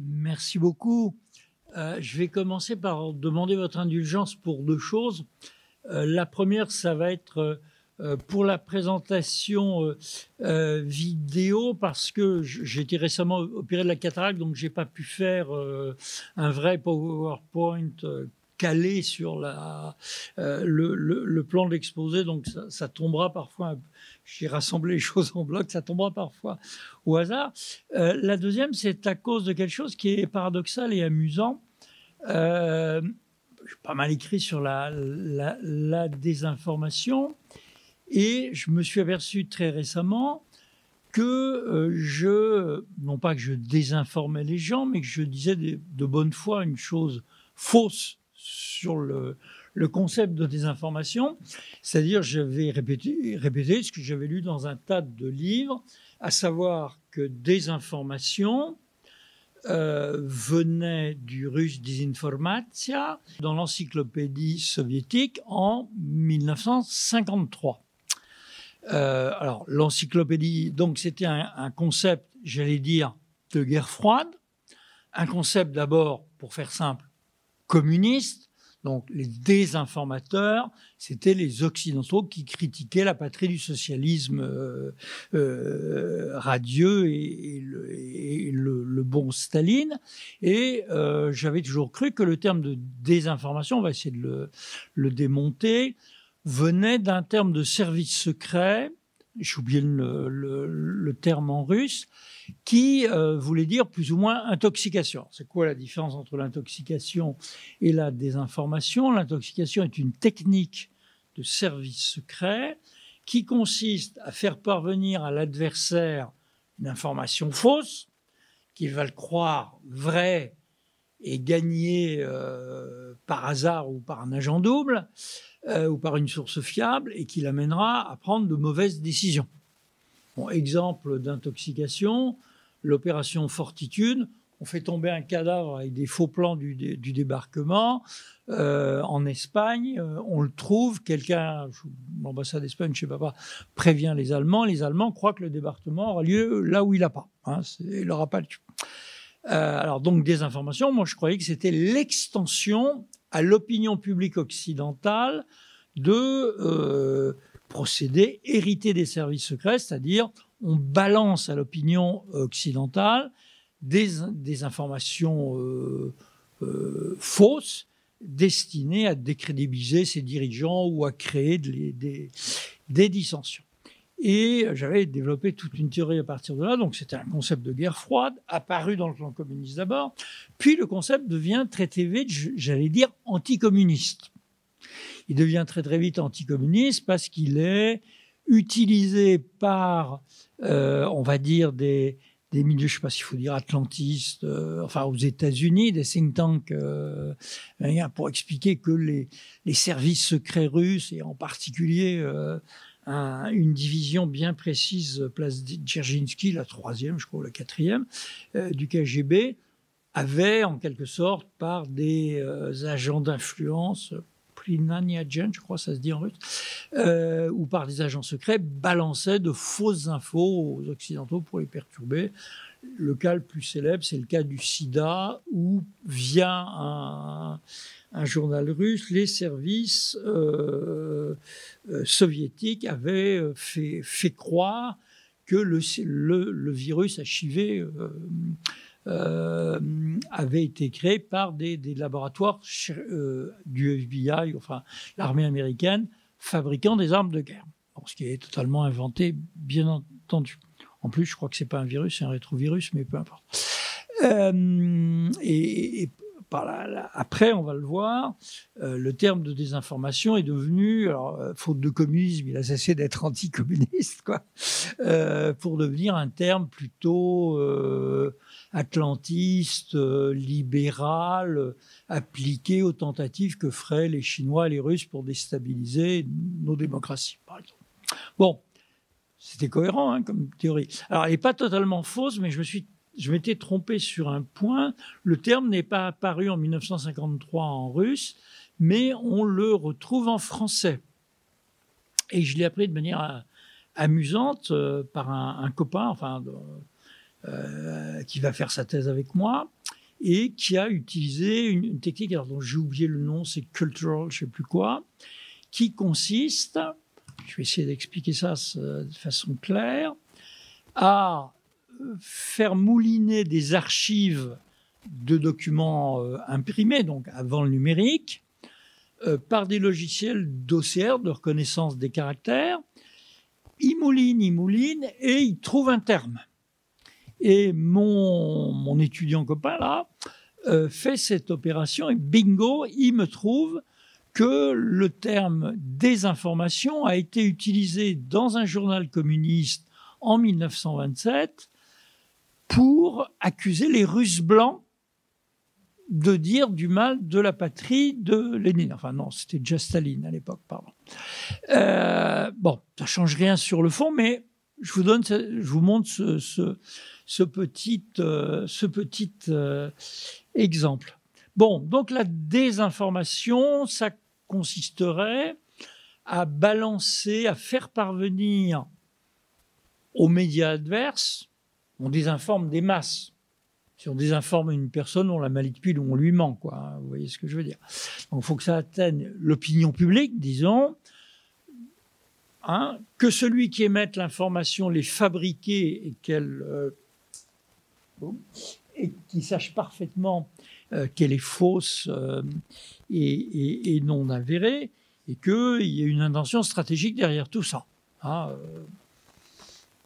Merci beaucoup. Euh, je vais commencer par demander votre indulgence pour deux choses. Euh, la première, ça va être euh, pour la présentation vidéo, parce que j'ai été récemment opéré de la cataracte, donc j'ai pas pu faire un vrai PowerPoint calé sur la, le, plan de l'exposé, donc ça, tombera parfois. J'ai rassemblé les choses en bloc, ça tombera parfois au hasard. la deuxième, c'est à cause de quelque chose qui est paradoxal et amusant euh, j'ai pas mal écrit sur la, désinformation et je me suis aperçu très récemment que euh, je, non pas que je désinformais les gens, mais que je disais de, bonne foi une chose fausse sur le, concept de désinformation. C'est-à-dire, j'avais répété, répété ce que j'avais lu dans un tas de livres, à savoir que désinformation, euh, venait du russe Disinformatia dans l'encyclopédie soviétique en 1953. Euh, alors, l'encyclopédie, donc c'était un concept, j'allais dire, de guerre froide, un concept d'abord, pour faire simple, communiste, donc les désinformateurs, c'était les Occidentaux qui critiquaient la patrie du socialisme euh, euh, radieux et, le, bon Staline. Et euh, j'avais toujours cru que le terme de désinformation, on va essayer de le, démonter, venait d'un terme de service secret, j'ai oublié le terme en russe, qui euh, voulait dire plus ou moins intoxication. C'est quoi la différence entre l'intoxication et la désinformation? L'intoxication est une technique de service secret qui consiste à faire parvenir à l'adversaire une information fausse, qu'il va le croire vraie et gagner euh, par hasard ou par un agent double euh, ou par une source fiable et qui l'amènera à prendre de mauvaises décisions exemple d'intoxication, l'opération Fortitude. On fait tomber un cadavre avec des faux plans du, débarquement euh, en Espagne. On le trouve. Quelqu'un, l'ambassade d'Espagne, je ne sais pas, prévient les Allemands. Les Allemands croient que le débarquement aura lieu là où il n'a pas. Il n'aura pas lieu. Euh, alors donc des informations. Moi, je croyais que c'était l'extension à l'opinion publique occidentale de procédé hérité des services secrets, c'est-à-dire on balance à l'opinion occidentale des, informations euh, euh, fausses destinées à décrédibiliser ses dirigeants ou à créer des dissensions. Et j'avais développé toute une théorie à partir de là. Donc c'était un concept de guerre froide, apparu dans le clan communiste d'abord. Puis le concept devient très vite, j'allais dire, anticommuniste il devient très très vite anticommuniste parce qu'il est utilisé par, euh, on va dire, des, milieux, je ne sais pas s'il faut dire atlantistes, euh, enfin aux États-Unis, des think tanks, euh, pour expliquer que les, services secrets russes, et en particulier une division bien précise, place Dzerzhinsky, la troisième, je crois, la quatrième, du KGB, avaient en quelque sorte, par des agents d'influence, je crois ça se dit en russe, euh, ou par des agents secrets, balançaient de fausses infos aux Occidentaux pour les perturber. Le cas le plus célèbre, c'est le cas du sida, où via un, journal russe, les services euh, euh, soviétiques avaient fait, fait, croire que le, virus HIV euh, avait été créé par des, laboratoires euh, du FBI, enfin l'armée américaine, fabriquant des armes de guerre. ce qui est totalement inventé, bien entendu. En plus, je crois que c'est pas un virus, c'est un rétrovirus, mais peu importe. Euh, et, après, on va le voir, le terme de désinformation est devenu, alors, faute de communisme, il a cessé d'être anticommuniste, quoi, pour devenir un terme plutôt atlantiste, euh, libéral, appliqué aux tentatives que feraient les Chinois et les Russes pour déstabiliser nos démocraties. Bon, c'était cohérent hein, comme théorie. Alors, elle n'est pas totalement fausse, mais je me suis je m'étais trompé sur un point. Le terme n'est pas apparu en 1953 en russe, mais on le retrouve en français. Et je l'ai appris de manière euh, amusante euh, par un, copain, enfin, euh, qui va faire sa thèse avec moi, et qui a utilisé une, technique dont j'ai oublié le nom, c'est cultural, je sais plus quoi, qui consiste, je vais essayer d'expliquer ça de façon claire, à faire mouliner des archives de documents euh, imprimés, donc avant le numérique, euh, par des logiciels d'OCR, de reconnaissance des caractères. Il mouline, il mouline, et il trouve un terme. Et mon, mon étudiant copain, là, euh, fait cette opération, et bingo, il me trouve que le terme désinformation a été utilisé dans un journal communiste en 1927 pour accuser les Russes blancs de dire du mal de la patrie de Lénine. Enfin non, c'était déjà Staline à l'époque, pardon. Euh, bon, ça change rien sur le fond, mais je vous donne, je vous montre ce, petit, ce petit euh, euh, exemple. Bon, donc la désinformation, ça consisterait à balancer, à faire parvenir aux médias adverses, on désinforme des masses. Si on désinforme une personne, on la manipule ou on lui ment, quoi. Hein, vous voyez ce que je veux dire. Donc, il faut que ça atteigne l'opinion publique, disons, hein, que celui qui émette l'information l'ait fabriquée et qu'elle euh, et qu'il sache parfaitement euh, qu'elle est fausse euh, et, non avérée, et qu'il y ait une intention stratégique derrière tout ça. Hein,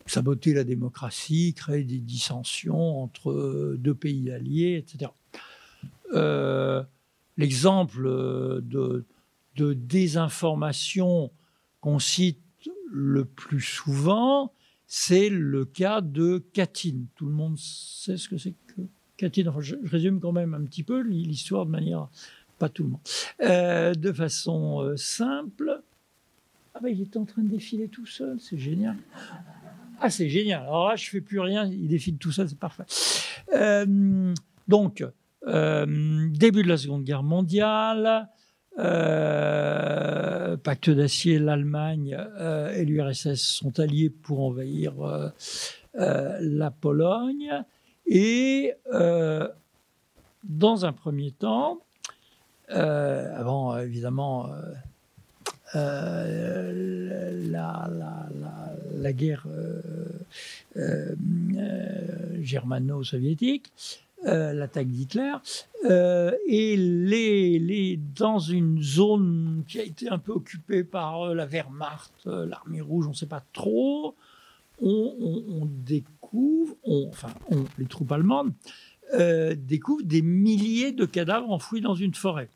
saboter la démocratie, créer des dissensions entre deux pays alliés, etc. Euh, l'exemple de, désinformation qu'on cite le plus souvent, c'est le cas de Katyn. Tout le monde sait ce que c'est que Katyn. Enfin, je, résume quand même un petit peu l'histoire de manière, pas tout le monde, euh, de façon euh, simple. Ah ben, il est en train de défiler tout seul, c'est génial. Ah, c'est génial. Alors là, je fais plus rien, il défile tout ça, c'est parfait. Euh, donc, euh, début de la Seconde Guerre mondiale, euh, pacte d'acier, l'Allemagne et l'URSS sont alliés pour envahir la Pologne. Et dans un premier temps, avant évidemment euh, la, guerre euh, euh, germano-soviétique, l'attaque d'Hitler, et les, dans une zone qui a été un peu occupée par la Wehrmacht, l'armée rouge, on ne sait pas trop, on, découvre, enfin les troupes allemandes, découvrent des milliers de cadavres enfouis dans une forêt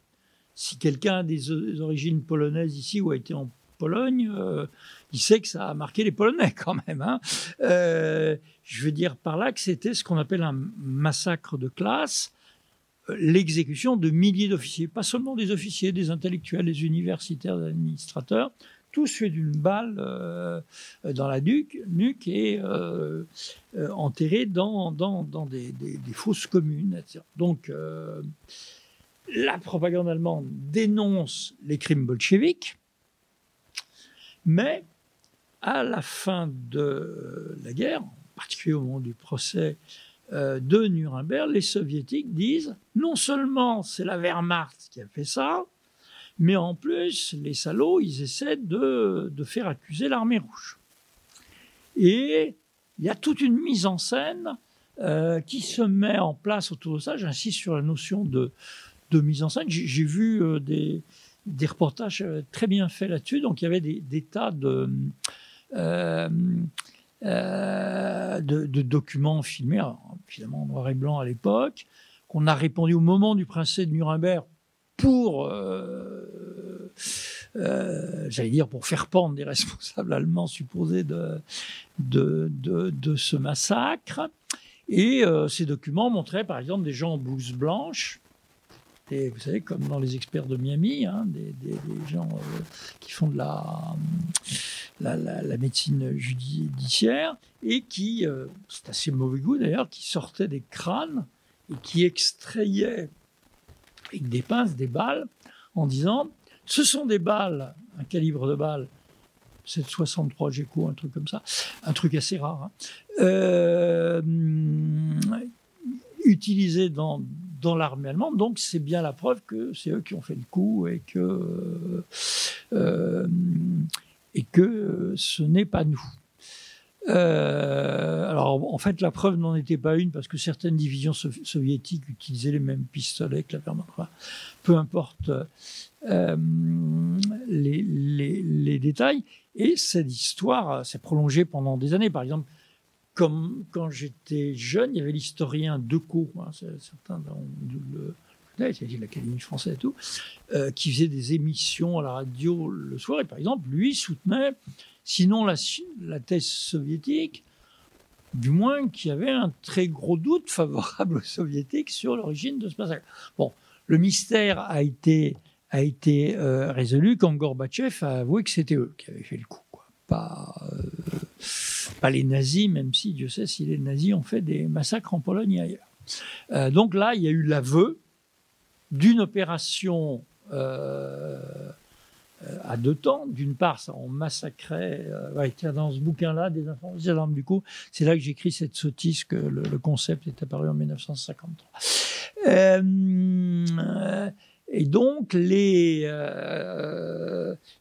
si quelqu'un a des, origines polonaises ici ou a été en Pologne, euh, il sait que ça a marqué les Polonais quand même. Hein. Euh, je veux dire par là que c'était ce qu'on appelle un massacre de classe, euh, l'exécution de milliers d'officiers, pas seulement des officiers, des intellectuels, des universitaires, des administrateurs, tous faits d'une balle dans la nuque, nuque et enterrés dans, dans, des, des, fosses communes. Etc. Donc, la propagande allemande dénonce les crimes bolcheviques, mais à la fin de la guerre, en particulier au moment du procès euh, de Nuremberg, les soviétiques disent non seulement c'est la Wehrmacht qui a fait ça, mais en plus, les salauds, ils essaient de, faire accuser l'armée rouge. Et il y a toute une mise en scène euh, qui se met en place autour de ça. J'insiste sur la notion de, de mise en scène. J'ai vu euh, des, reportages euh, très bien faits là-dessus. Donc, il y avait des, tas de, euh, de, documents filmés, finalement en noir et blanc à l'époque, qu'on a répondu au moment du procès de Nuremberg pour, j'allais dire, pour faire pendre des responsables allemands supposés de, de, de, ce massacre. Et ces documents montraient, par exemple, des gens en blouse blanche vous savez, comme dans les experts de Miami, hein, des, gens euh, qui font de la, la, médecine judiciaire et qui, euh, c'est assez mauvais goût d'ailleurs, qui sortaient des crânes et qui extrayaient avec des pinces des balles en disant ce sont des balles, un calibre de balle 763 GECO, un truc comme ça, un truc assez rare, hein, euh, utilisé dans dans l'armée allemande. Donc c'est bien la preuve que c'est eux qui ont fait le coup et que, euh, et que ce n'est pas nous. Euh, alors, en fait, la preuve n'en était pas une parce que certaines divisions soviétiques utilisaient les mêmes pistolets que la Wehrmacht. peu importe euh, les, détails. Et cette histoire s'est prolongée pendant des années. Par exemple, comme quand j'étais jeune, il y avait l'historien Decaux, hein, certains le, c'est-à-dire l'Académie française et tout, euh, qui faisait des émissions à la radio le soir. Et par exemple, lui soutenait Sinon, la, thèse soviétique, du moins qu'il y avait un très gros doute favorable aux soviétiques sur l'origine de ce massacre. Bon, le mystère a été, euh, résolu quand Gorbatchev a avoué que c'était eux qui avaient fait le coup. Pas, euh, pas les nazis, même si Dieu sait si les nazis ont fait des massacres en Pologne et ailleurs. Euh, donc là, il y a eu l'aveu d'une opération euh, à deux temps. D'une part, ça, on massacrait. Euh, tiens, dans ce bouquin-là, des informations du coup, c'est là que j'écris cette sottise que le, concept est apparu en 1953. Euh, et donc, les,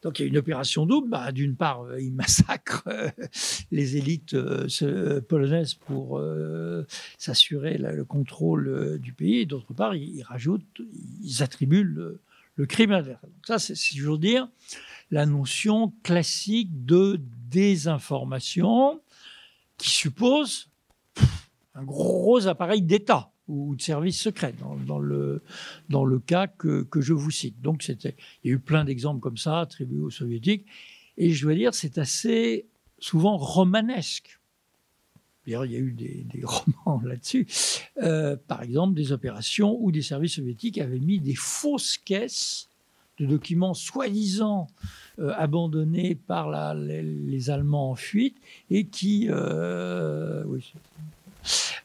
donc il y a une opération double. Bah, D'une part, ils massacrent les élites polonaises pour s'assurer le contrôle du pays. D'autre part, ils, rajoutent, ils attribuent le, le crime inverse. Donc ça, c'est, je veux dire, la notion classique de désinformation qui suppose un gros appareil d'État ou de service secret dans, le, dans le cas que, que je vous cite. Donc il y a eu plein d'exemples comme ça attribués aux soviétiques. Et je dois dire, c'est assez souvent romanesque. D'ailleurs, il y a eu des, romans là-dessus. Euh, par exemple, des opérations où des services soviétiques avaient mis des fausses caisses de documents soi-disant euh, abandonnés par les, Allemands en fuite et qui, euh,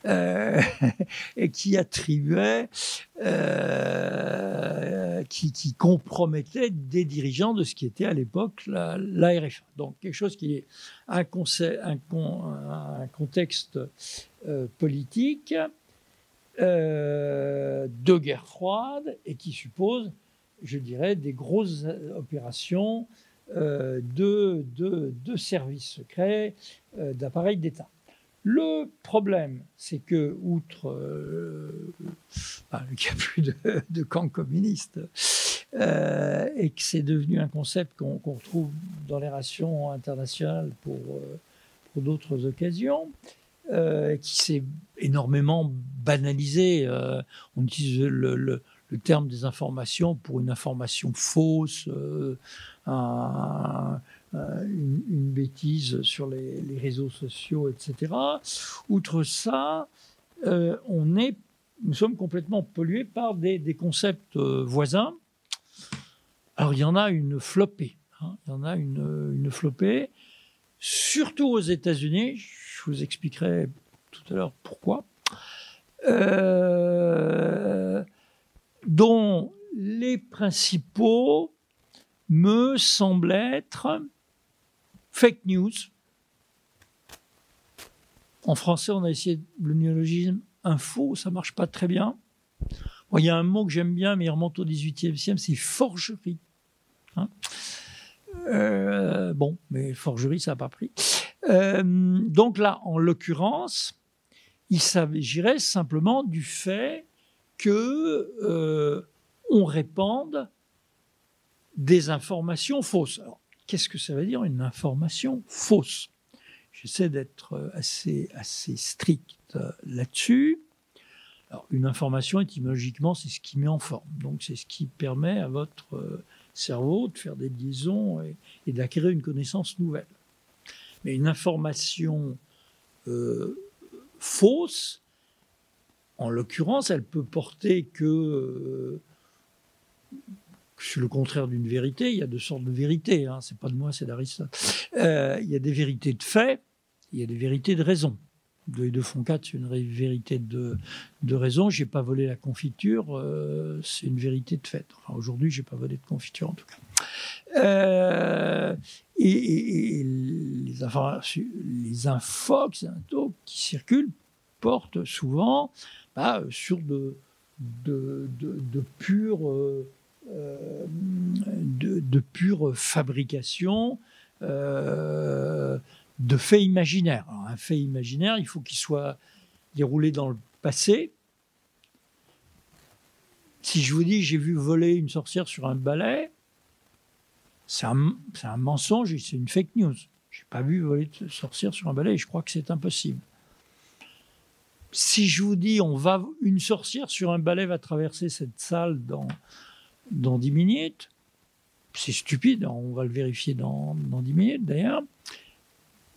euh, et qui attribuait, euh, qui, compromettait des dirigeants de ce qui était à l'époque la. Donc quelque chose qui est un, contexte euh, politique de guerre froide et qui suppose, je dirais, des grosses opérations de services secrets, d'appareils d'État. Le problème, c'est que, outre euh, qu'il n'y a plus de, camp communiste, euh, et que c'est devenu un concept qu'on retrouve dans les rations internationales pour, euh, d'autres occasions, qui s'est énormément banalisé. on utilise le, le, terme des informations pour une information fausse, un, euh, une, bêtise sur les, réseaux sociaux, etc. Outre ça, euh, on est, nous sommes complètement pollués par des, concepts euh, voisins. Alors il y en a une flopée. Hein. il y en a une, une flopée, surtout aux États-Unis. Je vous expliquerai tout à l'heure pourquoi. dont les principaux me semblent être fake news. En français, on a essayé le néologisme info, ça marche pas très bien. il y a un mot que j'aime bien, mais il remonte au XVIIIe siècle, c'est forgerie. Hein. Euh, bon, mais forgerie, ça n'a pas pris. Euh, donc là, en l'occurrence, il s'agirait simplement du fait que euh, on répande des informations fausses. Qu'est-ce que ça veut dire une information fausse? J'essaie d'être euh, assez, assez strict euh, là-dessus. Alors, une information, étymologiquement, c'est ce qui met en forme. Donc, c'est ce qui permet à votre euh, cerveau de faire des liaisons et, d'acquérir une connaissance nouvelle. Mais une information fausse, en l'occurrence, elle peut porter que c'est le contraire d'une vérité. Il y a deux sortes de vérités. Hein. C'est pas de moi, c'est d'Aristote. Euh, il y a des vérités de fait, il y a des vérités de raison. Et deux font quatre, c'est une vérité de, de raison. J'ai pas volé la confiture, euh, c'est une vérité de fait. Enfin, aujourd'hui, j'ai pas volé de confiture en tout cas. Euh, et, les, informations, les infox qui circulent portent souvent bah, sur de, de, de, pure, de, pure fabrication de faits imaginaires. un fait imaginaire, il faut qu'il soit déroulé dans le passé. Si je vous dis j'ai vu voler une sorcière sur un balai, c'est un, un, mensonge, c'est une fake news. Je n'ai pas vu voler une sorcière sur un balai et je crois que c'est impossible. Si je vous dis on va une sorcière sur un balai va traverser cette salle dans, dans 10 minutes, c'est stupide, on va le vérifier dans, dans 10 minutes d'ailleurs.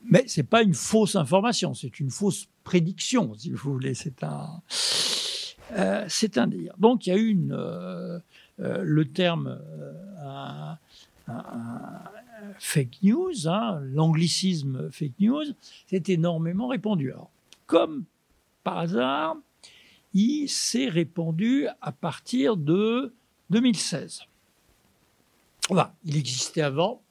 Mais ce n'est pas une fausse information, c'est une fausse prédiction, si vous voulez. C'est un, euh, un dire. Donc il y a eu une, euh, euh, le terme fake news, hein, l'anglicisme fake news, c'est énormément répandu. Alors, comme par hasard, il s'est répandu à partir de 2016. Voilà, il existait avant.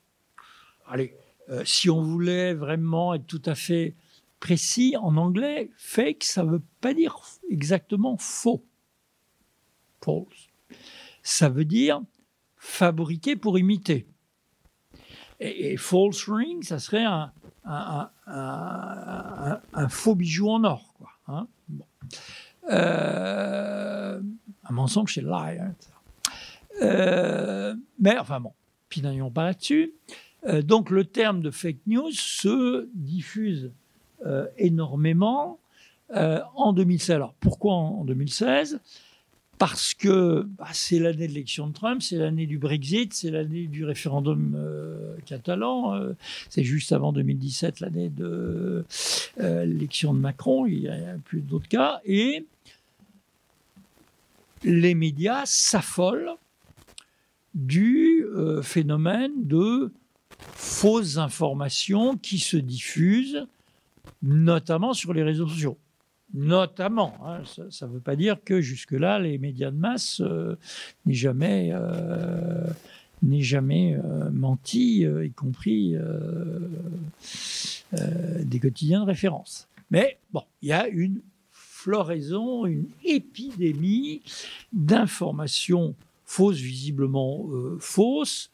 Allez, euh, si on voulait vraiment être tout à fait précis, en anglais, fake, ça ne veut pas dire exactement faux. False. Ça veut dire fabriquer pour imiter. Et, false ring, ça serait un, faux bijou en or. Quoi, hein. euh, un mensonge, c'est lie. Hein, mais enfin bon, puis n'ayons pas là-dessus. Euh, donc le terme de fake news se diffuse euh, énormément euh, en 2016. Alors pourquoi en, 2016 Parce que bah, c'est l'année de l'élection de Trump, c'est l'année du Brexit, c'est l'année du référendum catalan, c'est juste avant 2017 l'année de l'élection de Macron, il n'y a plus d'autres cas, et les médias s'affolent du phénomène de fausses informations qui se diffusent, notamment sur les réseaux sociaux. Notamment. Hein, ça ne veut pas dire que jusque-là, les médias de masse euh, n'aient jamais, euh, jamais euh, menti, y compris des quotidiens de référence. Mais bon, il y a une floraison, une épidémie d'informations fausses, visiblement fausses,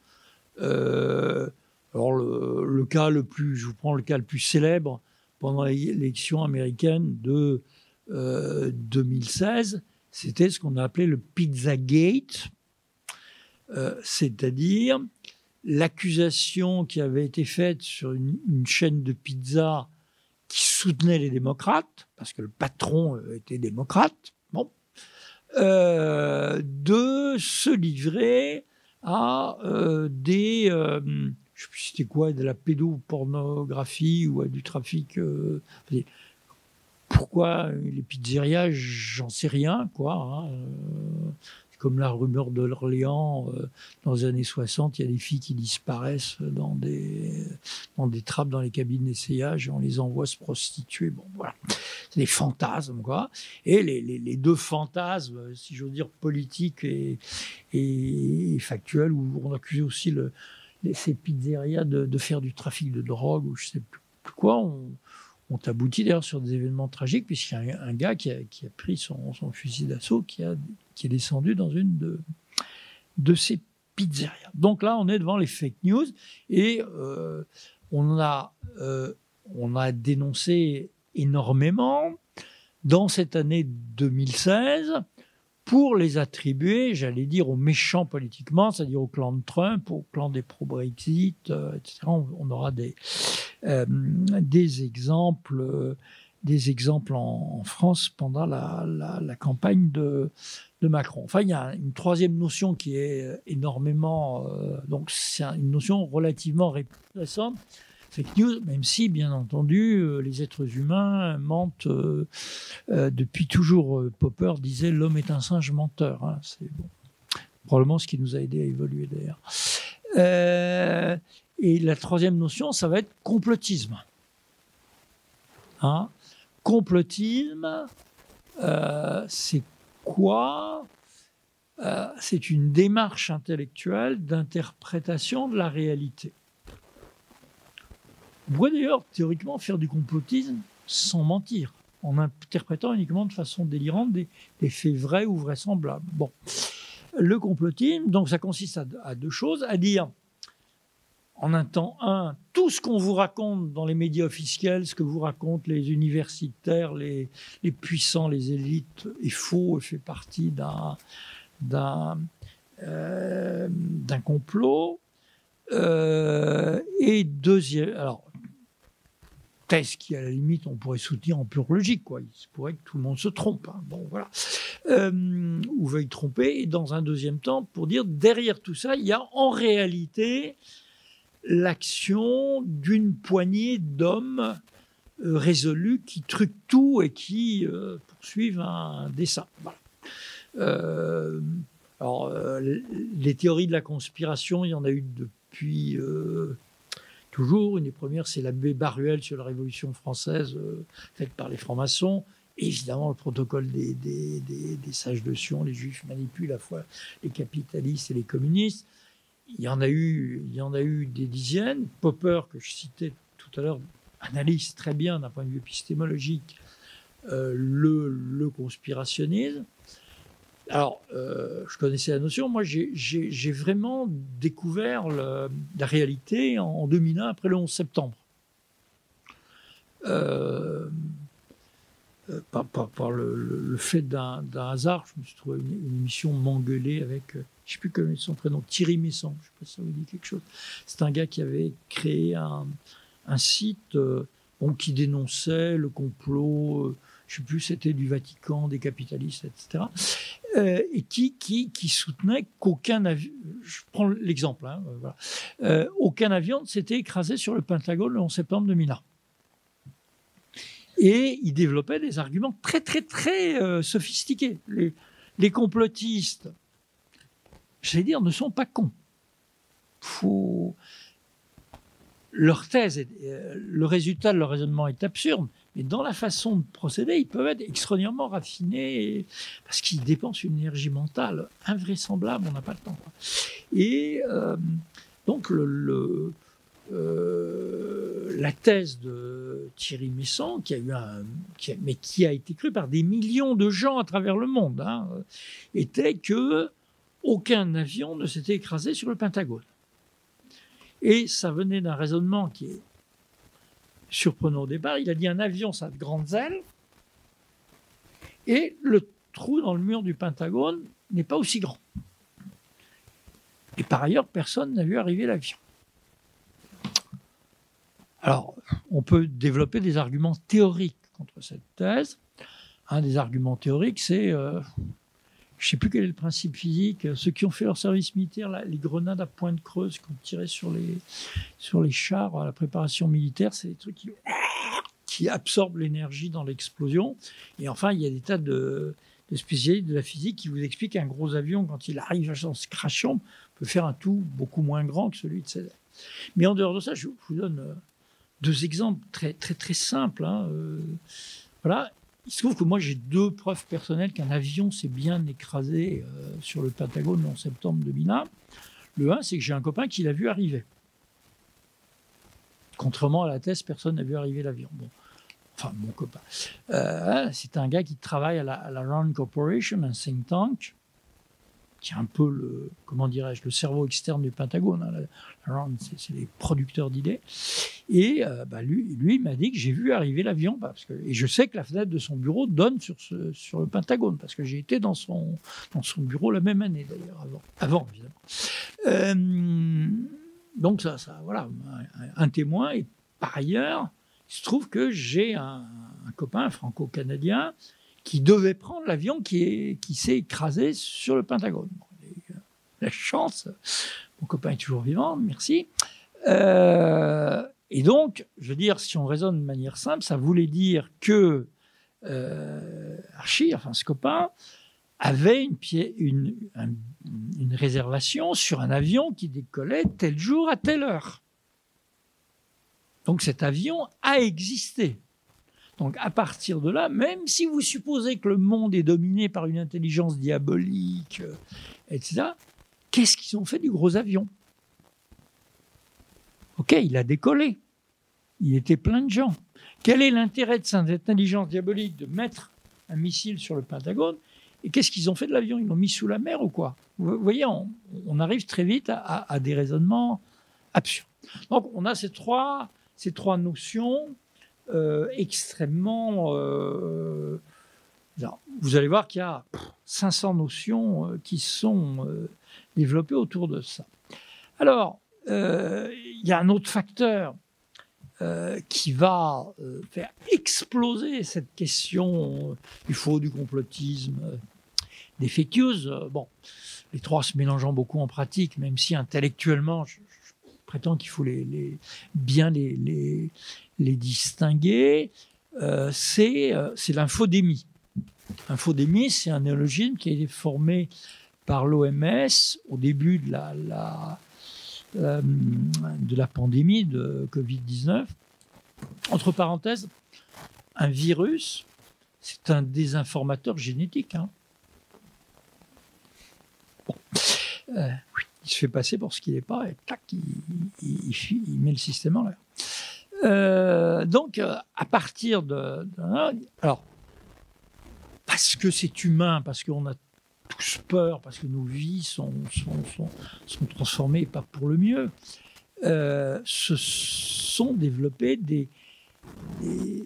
alors le, cas le plus, je vous prends le cas le plus célèbre pendant l'élection américaine de 2016, euh, c'était ce qu'on a appelé le Pizzagate, euh, c'est-à-dire l'accusation qui avait été faite sur une, chaîne de pizza qui soutenait les démocrates, parce que le patron euh, était démocrate, bon, de se livrer à des je sais plus c'était quoi, de la pédopornographie ou du trafic. Euh, pourquoi les pizzerias, j'en sais rien, quoi. Hein, euh, comme la rumeur de l'Orléans, euh, dans les années 60, il y a des filles qui disparaissent dans des, dans des trappes dans les cabines d'essayage et on les envoie se prostituer. Bon, voilà. C'est des fantasmes, quoi. Et les, les, deux fantasmes, si j'ose dire, politiques et, et, factuels, où on accusait aussi le, ces pizzerias de, faire du trafic de drogue ou je sais plus, quoi, ont, abouti d'ailleurs sur des événements tragiques, puisqu'il y a un, gars qui a, pris son, fusil d'assaut, qui, qui est descendu dans une de, ces pizzerias. Donc là, on est devant les fake news et euh, on, a, euh, on a dénoncé énormément dans cette année 2016 pour les attribuer, j'allais dire, aux méchants politiquement, c'est-à-dire au clan de Trump, au clan des pro-Brexit, euh, etc. On, aura des, des exemples, des exemples en, France pendant la, campagne de, Macron. Enfin, il y a une troisième notion qui est énormément, donc c'est une notion relativement récente, fake news, même si, bien entendu, euh, les êtres humains mentent euh, euh, depuis toujours. Popper disait l'homme est un singe menteur. Hein, c'est probablement ce qui nous a aidé à évoluer d'ailleurs. et la troisième notion, ça va être complotisme. Hein complotisme, c'est quoi C'est une démarche intellectuelle d'interprétation de la réalité. On pourrait d'ailleurs théoriquement faire du complotisme sans mentir. en interprétant uniquement de façon délirante des, faits vrais ou vraisemblables. Bon. Le complotisme, donc ça consiste à deux choses, à dire en un temps un, tout ce qu'on vous raconte dans les médias officiels, ce que vous racontent les universitaires, les, puissants, les élites, est faux fait partie d'un d'un euh, complot. Euh, et deuxième, alors thèse qui à la limite on pourrait soutenir en pure logique, quoi. Il se pourrait que tout le monde se trompe, hein. bon voilà, euh, ou veuille tromper. Et dans un deuxième temps, pour dire derrière tout ça, il y a en réalité l'action d'une poignée d'hommes euh, résolus qui truquent tout et qui euh, poursuivent un dessin. Euh, alors, les théories de la conspiration, il y en a eu depuis toujours. Une des premières, c'est l'abbé Baruel sur la Révolution française, faite par les francs-maçons. Évidemment, le protocole des, des, sages de Sion, les juifs manipulent à la fois les capitalistes et les communistes il y en a eu, il y en a eu des dizaines. Popper, que je citais tout à l'heure, analyse très bien d'un point de vue épistémologique euh, le, conspirationnisme. Alors, euh, je connaissais la notion. Moi, j'ai vraiment découvert la réalité en, 2001, après le 11 septembre. Euh, par, le, fait d'un hasard, je me suis trouvé une, émission m'engueuler avec je ne sais plus comment son prénom, Thierry Messan, je ne sais pas si ça vous dit quelque chose. C'est un gars qui avait créé un, site euh, qui dénonçait le complot, euh, je ne sais plus, c'était du Vatican, des capitalistes, etc. Euh, et qui, qui, qui soutenait qu'aucun avion, je prends l'exemple, hein, aucun avion ne s'était écrasé sur le Pentagone le 11 septembre 2001. Et il développait des arguments très, très, très sophistiqués. Les, les complotistes j'allais dire, ne sont pas cons. Faut... Leur thèse, euh, le résultat de leur raisonnement est absurde, mais dans la façon de procéder, ils peuvent être extraordinairement raffinés parce qu'ils dépensent une énergie mentale invraisemblable, on n'a pas le temps. Et euh, donc, le, euh, la thèse de Thierry Messon, qui a mais qui a été crue par des millions de gens à travers le monde, hein, était que aucun avion ne s'était écrasé sur le Pentagone. Et ça venait d'un raisonnement qui est surprenant au départ. Il a dit un avion, ça a de grandes ailes, et le trou dans le mur du Pentagone n'est pas aussi grand. Et par ailleurs, personne n'a vu arriver l'avion. Alors, on peut développer des arguments théoriques contre cette thèse. Un des arguments théoriques, c'est euh, je ne sais plus quel est le principe physique. Ceux qui ont fait leur service militaire, les grenades à pointe creuse qu'on tirait sur les, sur les chars à la préparation militaire, c'est des trucs qui, qui absorbent l'énergie dans l'explosion. Et enfin, il y a des tas de, spécialistes de la physique qui vous expliquent qu'un gros avion, quand il arrive en se crachant, peut faire un tout beaucoup moins grand que celui de Césaire. Mais en dehors de ça, je vous donne euh, deux exemples très, très, simples. Hein, euh, voilà. Il se trouve que moi, j'ai deux preuves personnelles qu'un avion s'est bien écrasé euh, sur le Pentagone en septembre 2001. Le 1, c'est que j'ai un copain qui l'a vu arriver. Contrairement à la thèse, personne n'a vu arriver l'avion. Enfin, mon copain. Euh, c'est un gars qui travaille à la, à Corporation, un think tank, qui est un peu le, comment dirais-je, le cerveau externe du Pentagone. Hein. c'est les producteurs d'idées. Et euh, bah, lui, lui m'a dit que j'ai vu arriver l'avion, parce que, et je sais que la fenêtre de son bureau donne sur, sur le Pentagone, parce que j'ai été dans son, dans son bureau la même année d'ailleurs, avant, évidemment. Euh, donc ça, ça, voilà, un, témoin. Et par ailleurs, il se trouve que j'ai un copain franco-canadien qui devait prendre l'avion qui, s'est écrasé sur le Pentagone. Euh, la chance, mon copain est toujours vivant, merci. Euh, et donc, je veux dire, si on raisonne de manière simple, ça voulait dire que euh, Archie, enfin ce copain, avait une, une, une réservation sur un avion qui décollait tel jour à telle heure. Donc cet avion a existé. Donc à partir de là, même si vous supposez que le monde est dominé par une intelligence diabolique, euh, etc., qu'est-ce qu'ils ont fait du gros avion? Ok, il a décollé. Il était plein de gens. Quel est l'intérêt de cette intelligence diabolique de mettre un missile sur le Pentagone? Et qu'est-ce qu'ils ont fait de l'avion? Ils l'ont mis sous la mer ou quoi? Vous voyez, on, arrive très vite à, des raisonnements absurdes. Donc, on a ces trois, ces trois notions extrêmement. Euh, vous allez voir qu'il y a 500 notions euh, qui sont développées autour de ça. Alors, il y a un autre facteur euh, qui va euh, faire exploser cette question du faux, du complotisme, euh, des fake news. Bon, les trois se mélangeant beaucoup en pratique, même si intellectuellement, je, prétends qu'il faut les, bien les, les, distinguer, c'est l'infodémie. Infodémie, c'est un néologisme qui a été formé par l'OMS au début de la euh, de la pandémie de Covid-19. Entre parenthèses, un virus, c'est un désinformateur génétique. Hein. Euh, il se fait passer pour ce qu'il n'est pas et tac, il, met le système en l'air. Euh, donc, à partir de, Alors, parce que c'est humain, parce qu'on a tous peur parce que nos vies sont, sont, sont, transformées, pas pour le mieux, euh, se sont développées des, des,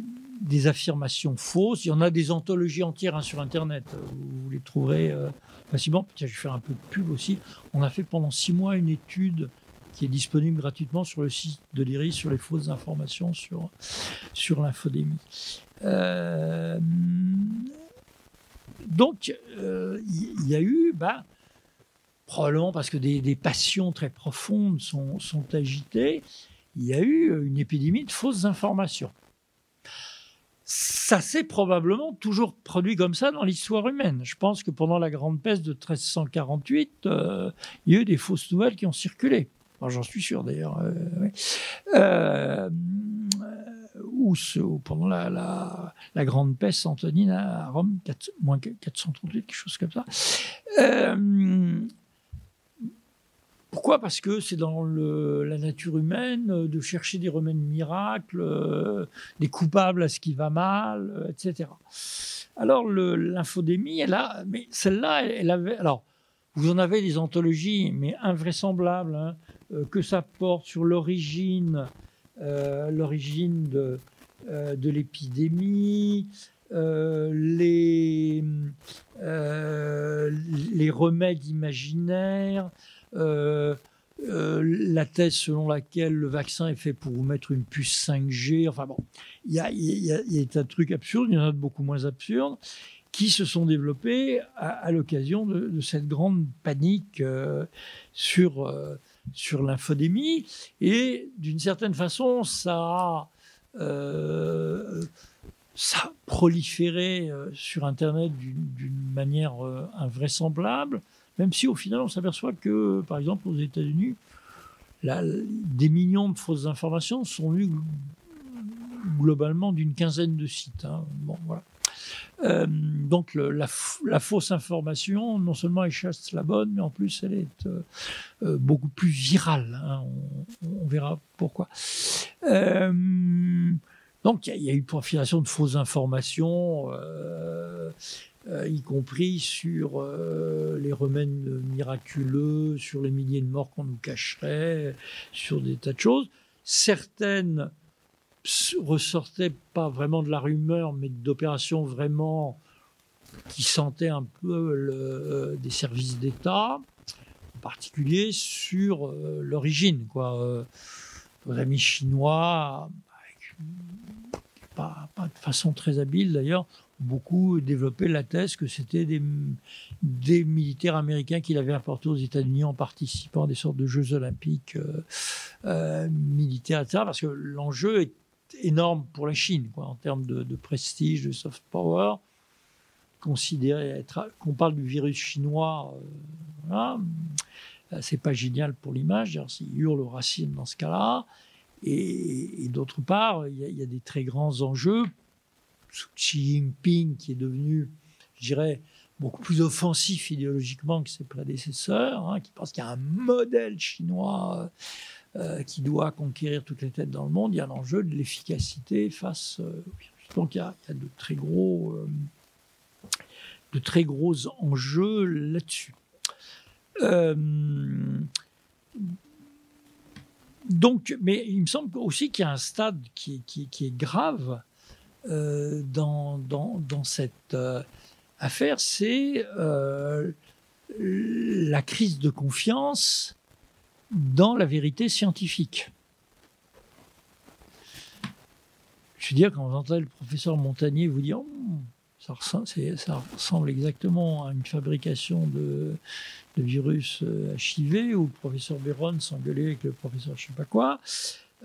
affirmations fausses. Il y en a des anthologies entières hein, sur Internet. Vous les trouverez euh, facilement. Tiens, je vais faire un peu de pub aussi. On a fait pendant six mois une étude qui est disponible gratuitement sur le site de l'IRIS sur les fausses informations sur, sur l'infodémie. Euh, donc, euh, il y, a eu, bah, probablement parce que des, passions très profondes sont, agitées, il y a eu une épidémie de fausses informations. Ça s'est probablement toujours produit comme ça dans l'histoire humaine. Je pense que pendant la grande peste de 1348, euh, il y a eu des fausses nouvelles qui ont circulé. J'en suis sûr d'ailleurs. Euh, ou, pendant la, grande peste antonine à Rome, moins 438, quelque chose comme ça. Euh, pourquoi? Parce que c'est dans la nature humaine de chercher des remèdes miracles, euh, des coupables à ce qui va mal, euh, etc. Alors l'infodémie, celle-là, elle, avait. Alors, vous en avez des anthologies, mais invraisemblables, hein, que ça porte sur l'origine, l'origine de, euh, l'épidémie, euh, euh, les remèdes imaginaires, la thèse selon laquelle le vaccin est fait pour vous mettre une puce 5G. Enfin bon, il y a, a, a, un truc absurde, il y en a beaucoup moins absurdes, qui se sont développés à, l'occasion de, cette grande panique sur, sur l'infodémie. Et d'une certaine façon, ça a euh, ça proliférait euh, sur Internet d'une manière euh, invraisemblable, même si au final on s'aperçoit que, par exemple, aux États-Unis, des millions de fausses informations sont lues globalement d'une quinzaine de sites. Hein. Bon, voilà. donc la, fausse information, non seulement elle chasse la bonne, mais en plus elle est beaucoup plus virale. Hein. on, verra pourquoi. Donc il y, a eu profilation de fausses informations, euh, euh, y compris sur euh, les remèdes miraculeux, sur les milliers de morts qu'on nous cacherait, sur des tas de choses. Certaines ressortaient pas vraiment de la rumeur, mais d'opérations vraiment qui sentaient un peu des services d'État, en particulier sur l'origine. Quoi. Nos amis chinois, pas, de façon très habile d'ailleurs, beaucoup développé la thèse que c'était des, militaires américains qui l'avaient apporté aux États-Unis en participant à des sortes de Jeux olympiques euh, euh, militaires, etc. Parce que l'enjeu est énorme pour la Chine, en termes de, prestige, de soft power. Considérer être, qu'on parle du virus chinois, euh, c'est pas génial pour l'image. Il hurle au racine dans ce cas-là. Et, d'autre part, il y, a, des très grands enjeux. Xi Jinping, qui est devenu, je dirais, beaucoup plus offensif idéologiquement que ses prédécesseurs, hein, qui pense qu'il y a un modèle chinois qui doit conquérir toutes les têtes dans le monde, il y a l'enjeu de l'efficacité face. donc il y, a, de très gros, de très enjeux là-dessus. donc, mais il me semble aussi qu'il y a un stade qui, est grave euh, dans, dans, cette euh, affaire, c'est euh, la crise de confiance dans la vérité scientifique. Je veux dire, quand vous entendez le professeur Montagnier vous dire hmm, ça, ressemble, exactement à une fabrication de, virus HIV, ou le professeur Béron s'engueuler avec le professeur je ne sais pas quoi,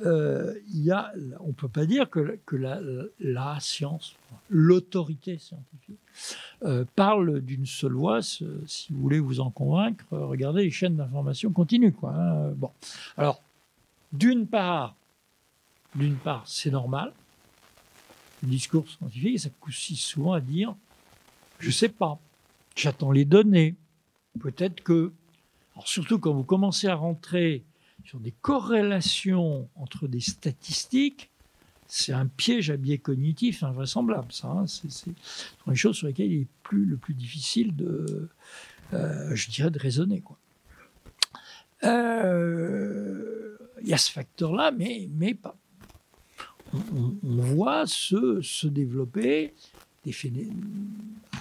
euh, y a, on ne peut pas dire que, la, science, l'autorité scientifique, euh, parle d'une seule voix. Si vous voulez vous en convaincre, regardez les chaînes d'information continues. Hein. Bon. Alors, d'une part, d'une part, c'est normal. Le discours scientifique, ça consiste souvent à dire je ne sais pas, j'attends les données. Peut-être que. Alors, surtout quand vous commencez à rentrer sur des corrélations entre des statistiques, c'est un piège à biais cognitif invraisemblable. Ça, hein. c'est, sont les choses sur lesquelles il est plus, le plus difficile de, euh, je dirais, de raisonner. Quoi. Euh, il y a ce facteur-là, mais, mais pas. On, voit se, se développer des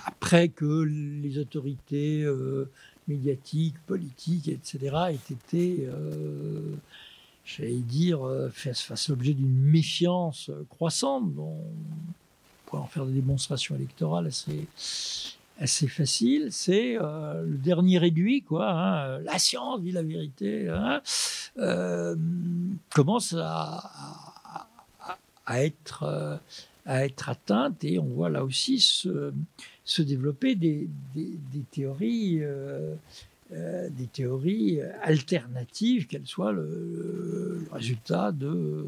après que les autorités euh, médiatiques, politiques, etc., aient été, euh, j'allais dire, euh, face, l'objet d'une méfiance croissante, on pourrait en faire des démonstrations électorales assez, assez faciles. C'est euh, le dernier réduit, quoi. Hein, la science dit la vérité, hein, commence à, être à être atteinte et on voit là aussi se, se développer des, des, théories, euh, euh, des théories alternatives, qu'elles soient le, résultat de,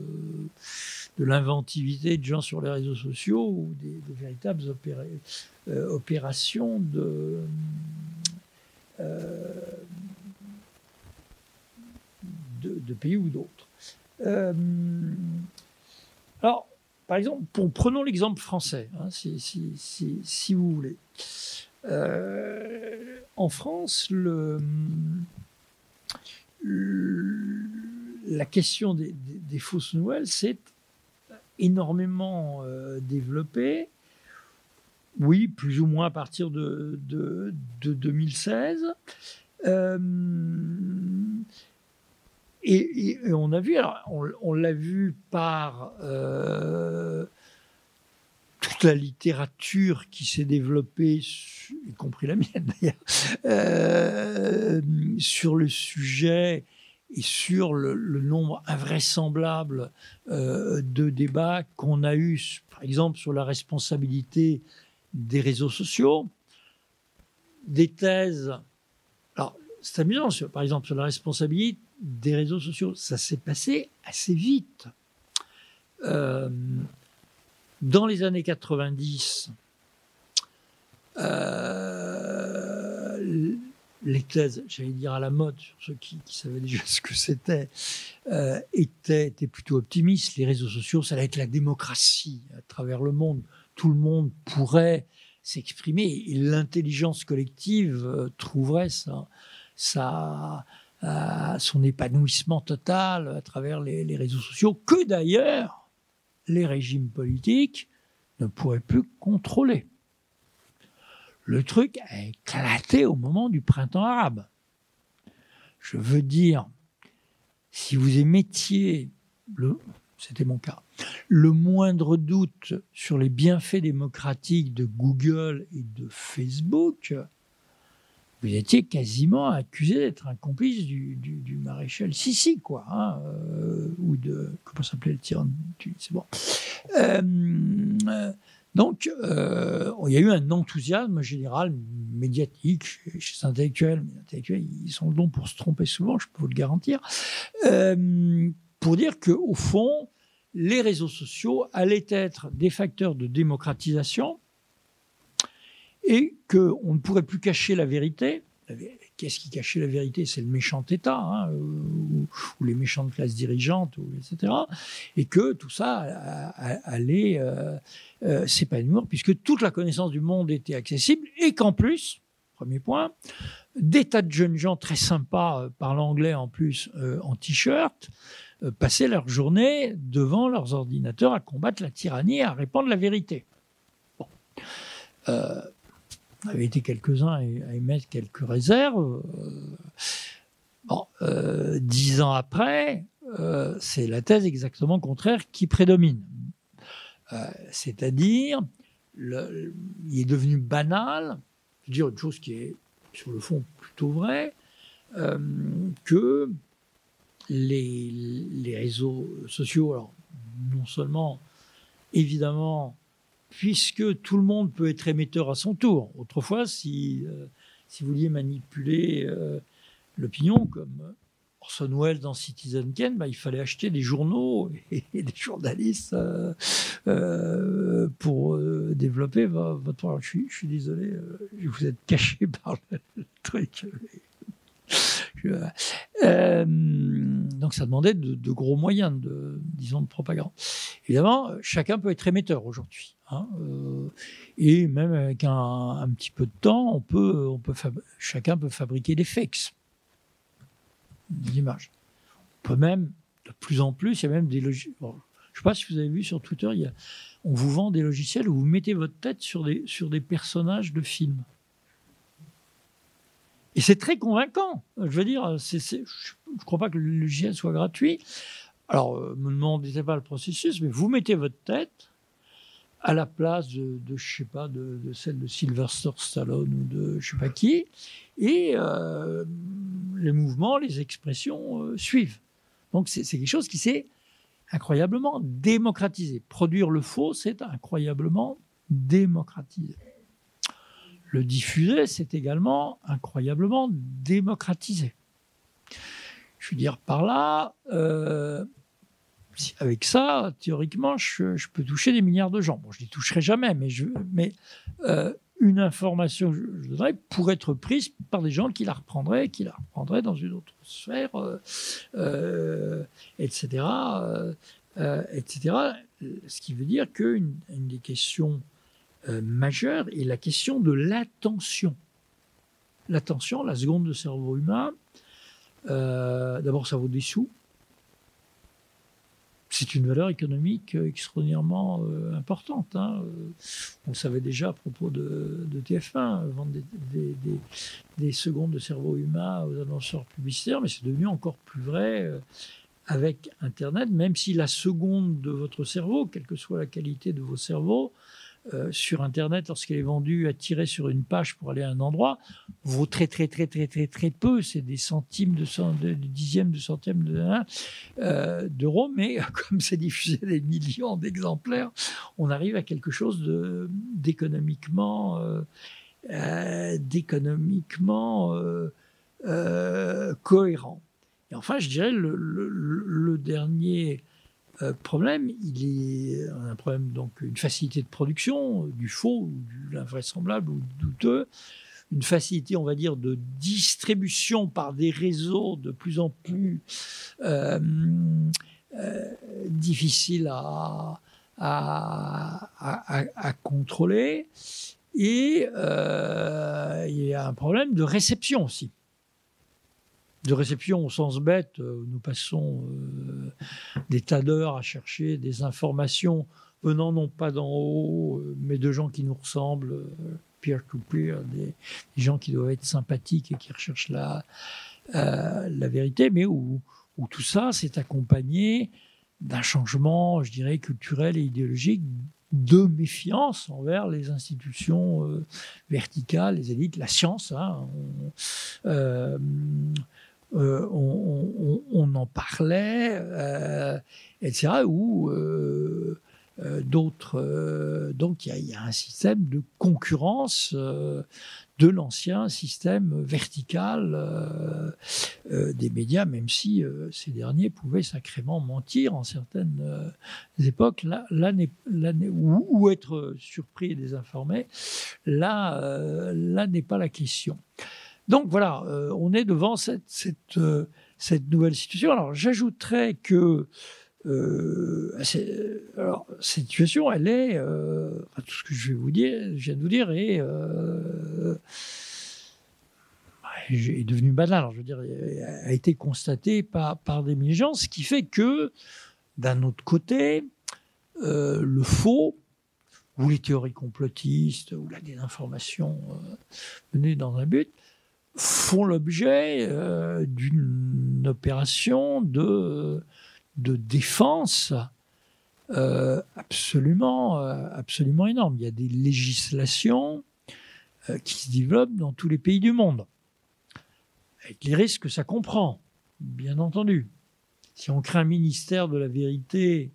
de l'inventivité de gens sur les réseaux sociaux ou des, véritables euh, opérations de, de, pays ou d'autres. alors, par exemple, prenons l'exemple français, hein, si, vous voulez. Euh, en France, la question des, fausses nouvelles s'est énormément euh, développée. Oui, plus ou moins à partir de, 2016. Et, on a vu, on, l'a vu par euh, toute la littérature qui s'est développée, y compris la mienne d'ailleurs, euh, sur le sujet et sur le, nombre invraisemblable euh, de débats qu'on a eus, par exemple sur la responsabilité des réseaux sociaux, des thèses. Alors, c'est amusant, par exemple, sur la responsabilité des réseaux sociaux. Ça s'est passé assez vite. Euh, dans les années 90, euh, les thèses, j'allais dire à la mode, sur ceux qui, savaient déjà ce que c'était, euh, étaient, plutôt optimistes. Les réseaux sociaux, ça allait être la démocratie à travers le monde. Tout le monde pourrait s'exprimer et l'intelligence collective trouverait ça, ça, son épanouissement total à travers les, réseaux sociaux, que d'ailleurs les régimes politiques ne pourraient plus contrôler. Le truc a éclaté au moment du printemps arabe. Je veux dire, si vous émettiez, c'était mon cas, le moindre doute sur les bienfaits démocratiques de Google et de Facebook, vous étiez quasiment accusé d'être un complice du, maréchal Sissi, quoi, hein, euh, ou de comment s'appelait le tyran C'est bon. Euh, euh, donc, il y a eu un enthousiasme général médiatique chez, les intellectuels. Les intellectuels, ils sont dons pour se tromper souvent, je peux vous le garantir, pour dire que au fond, les réseaux sociaux allaient être des facteurs de démocratisation et qu'on ne pourrait plus cacher la vérité. qu'est-ce qui cachait la vérité? C'est le méchant État, hein, ou, les méchantes classes dirigeantes, etc. Et que tout ça allait s'épanouir, puisque toute la connaissance du monde était accessible, et qu'en plus, premier point, des tas de jeunes gens très sympas, parlant anglais en plus, en t-shirt, euh, passaient leur journée devant leurs ordinateurs à combattre la tyrannie et à répandre la vérité. Bon. Euh, avait été quelques-uns à émettre quelques réserves. Euh, bon, euh, dix ans après, c'est la thèse exactement contraire qui prédomine. C'est-à-dire, il est devenu banal, je veux dire une chose qui est sur le fond plutôt vraie, que les, réseaux sociaux, alors non seulement, évidemment, puisque tout le monde peut être émetteur à son tour. Autrefois, si, euh, si vous vouliez manipuler euh, l'opinion, comme Orson Welles dans Citizen Kane, bah, il fallait acheter des journaux et, des journalistes euh, pour développer votre... Je suis, je suis désolé, vous êtes caché par le truc. Euh, donc ça demandait de, gros moyens, de, disons, de propagande. Évidemment, chacun peut être émetteur aujourd'hui. Hein, euh, et même avec un, petit peu de temps, on peut, chacun peut fabriquer des fakes, des images. On peut même, de plus en plus, il y a même des logiciels. je ne sais pas si vous avez vu sur Twitter, on vous vend des logiciels où vous mettez votre tête sur des, sur des personnages de films. Et c'est très convaincant. Je veux dire, je ne crois pas que le logiciel soit gratuit. Alors, ne euh, me demandez pas le processus, mais vous mettez votre tête à la place de, je sais pas, de, celle de Sylvester Stallone ou de je sais pas qui, et euh, les mouvements, les expressions euh, suivent. Donc c'est quelque chose qui s'est incroyablement démocratisé. Produire le faux, c'est incroyablement démocratisé. Le diffuser, c'est également incroyablement démocratisé. Je veux dire par là, euh, avec ça, théoriquement, je, peux toucher des milliards de gens. Bon, je ne les toucherai jamais, mais, euh, une information je, je pourrait être prise par des gens qui la reprendraient, qui la reprendraient dans une autre sphère, etc., euh, etc. Ce qui veut dire qu'une une des questions euh, majeure est la question de l'attention. L'attention, la seconde de cerveau humain, euh, d'abord ça vaut des sous. C'est une valeur économique extraordinairement euh, importante. Hein. On le savait déjà à propos de, TF1, vendre des, des, secondes de cerveau humain aux annonceurs publicitaires, mais c'est devenu encore plus vrai avec Internet, même si la seconde de votre cerveau, quelle que soit la qualité de vos cerveaux, euh, sur Internet, lorsqu'elle est vendue, attirée sur une page pour aller à un endroit, vaut très, très, très, très, très, très peu. C'est des centimes, de, de, de, dixièmes, de centièmes euh, d'euros. mais comme c'est diffusé des millions d'exemplaires, on arrive à quelque chose d'économiquement, euh, d'économiquement cohérent. Et enfin, je dirais le dernier euh, problème, il est un problème donc une facilité de production du faux, de l'invraisemblable ou douteux, une facilité, on va dire, de distribution par des réseaux de plus en plus euh, euh, difficiles à, contrôler. Et il y a un problème de réception aussi de réception au sens bête. Euh, nous passons euh, des tas d'heures à chercher des informations venant non pas d'en haut, euh, mais de gens qui nous ressemblent, peer-to-peer, des, gens qui doivent être sympathiques et qui recherchent la, vérité, mais où, tout ça s'est accompagné d'un changement, je dirais, culturel et idéologique de méfiance envers les institutions verticales, les élites, la science. Hein, on, en parlait, euh, etc. Ou euh, d'autres. donc il y, a un système de concurrence de l'ancien système vertical des médias, même si ces derniers pouvaient sacrément mentir en certaines époques, là, ou, être surpris et désinformés, là, là n'est pas la question. Donc voilà, on est devant cette, cette, nouvelle situation. Alors j'ajouterais que alors, cette situation, elle est, tout ce que je vais vous dire, je viens de vous dire, est est devenu banal. je veux dire, a été constaté par, des militants, ce qui fait que, d'un autre côté, euh, le faux, ou les théories complotistes, ou la désinformation euh, menée dans un but, font l'objet euh, d'une opération de, de défense absolument, absolument énorme. Il y a des législations qui se développent dans tous les pays du monde avec les risques que ça comprend, bien entendu. Si on crée un ministère de la vérité,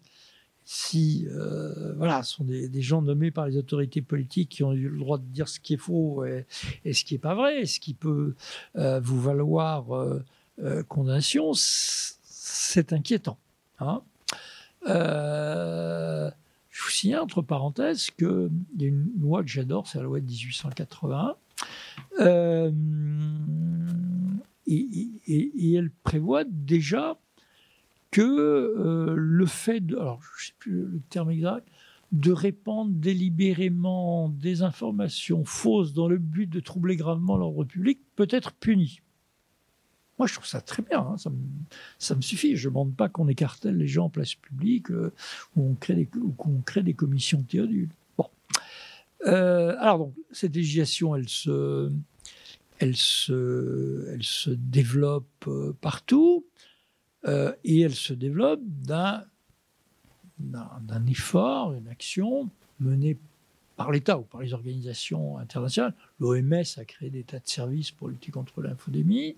si euh, voilà, ce sont des, gens nommés par les autorités politiques qui ont eu le droit de dire ce qui est faux et, ce qui n'est pas vrai, ce qui peut euh, vous valoir euh, condamnation, c'est inquiétant. Hein. je vous signale entre parenthèses qu'il y a une loi que j'adore, c'est la loi de 1881, euh, et, elle prévoit déjà que euh, le fait de, alors je sais plus le terme exact, de répandre délibérément des informations fausses dans le but de troubler gravement l'ordre public peut être puni. Moi, je trouve ça très bien, hein, ça, me, suffit. Je ne demande pas qu'on écartèle les gens en place publique euh, ou, qu'on crée des commissions théodules. Bon. alors, donc, cette législation, elle se, elle se, elle se développe euh, partout euh, et elle se développe d'un, effort, une action menée par l'État ou par les organisations internationales. L'OMS a créé des tas de services pour lutter contre l'infodémie,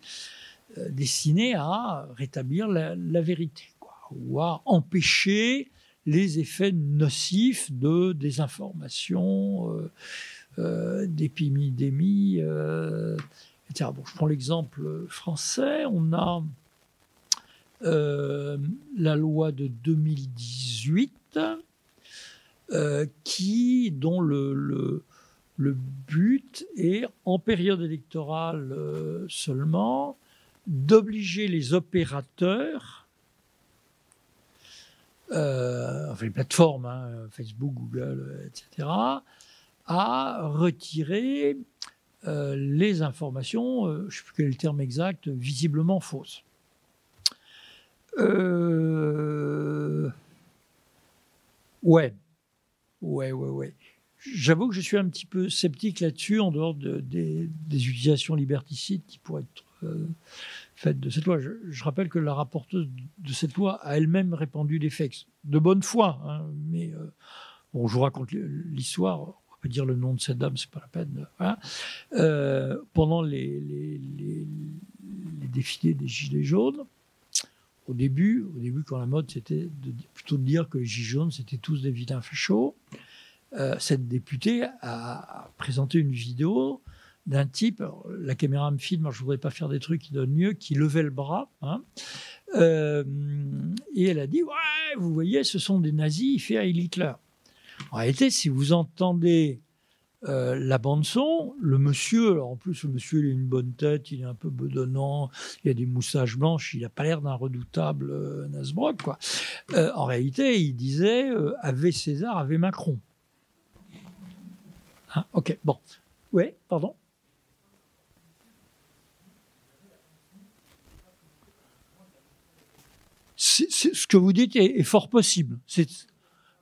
euh, destinés à rétablir la, vérité quoi, ou à empêcher les effets nocifs de désinformation, euh, euh, etc. Bon, je prends l'exemple français. On a euh, la loi de 2018 qui, dont le, but est, en période électorale seulement, d'obliger les opérateurs, enfin les plateformes, hein, Facebook, Google, etc., à retirer euh, les informations, euh, je ne sais plus quel est le terme exact, visiblement fausses. Euh... Ouais, ouais, ouais, ouais. J'avoue que je suis un petit peu sceptique là-dessus, en dehors des, utilisations liberticides qui pourraient être euh, faites de cette loi. Je, rappelle que la rapporteuse de cette loi a elle-même répandu des faits de bonne foi, hein, mais bon, je vous raconte l'histoire dire le nom de cette dame, c'est pas la peine. Euh, pendant les, les, défilés des Gilets jaunes, au début, au début quand la mode c'était plutôt de dire que les Gilets jaunes c'était tous des vilains fachos, euh, cette députée a, présenté une vidéo d'un type, la caméra me filme, je voudrais pas faire des trucs qui donnent mieux, qui levait le bras, hein, euh, et elle a dit ouais, vous voyez, ce sont des nazis, il fait à Hitler. En réalité, si vous entendez euh, la bande son, le monsieur, en plus le monsieur il a une bonne tête, il est un peu bedonnant, il a des moussages blanches, il n'a pas l'air d'un redoutable euh, Nasbrock quoi. Euh, en réalité, il disait Ave César, Ave Macron. Hein, ok, bon. Oui, pardon. ce que vous dites est, fort possible.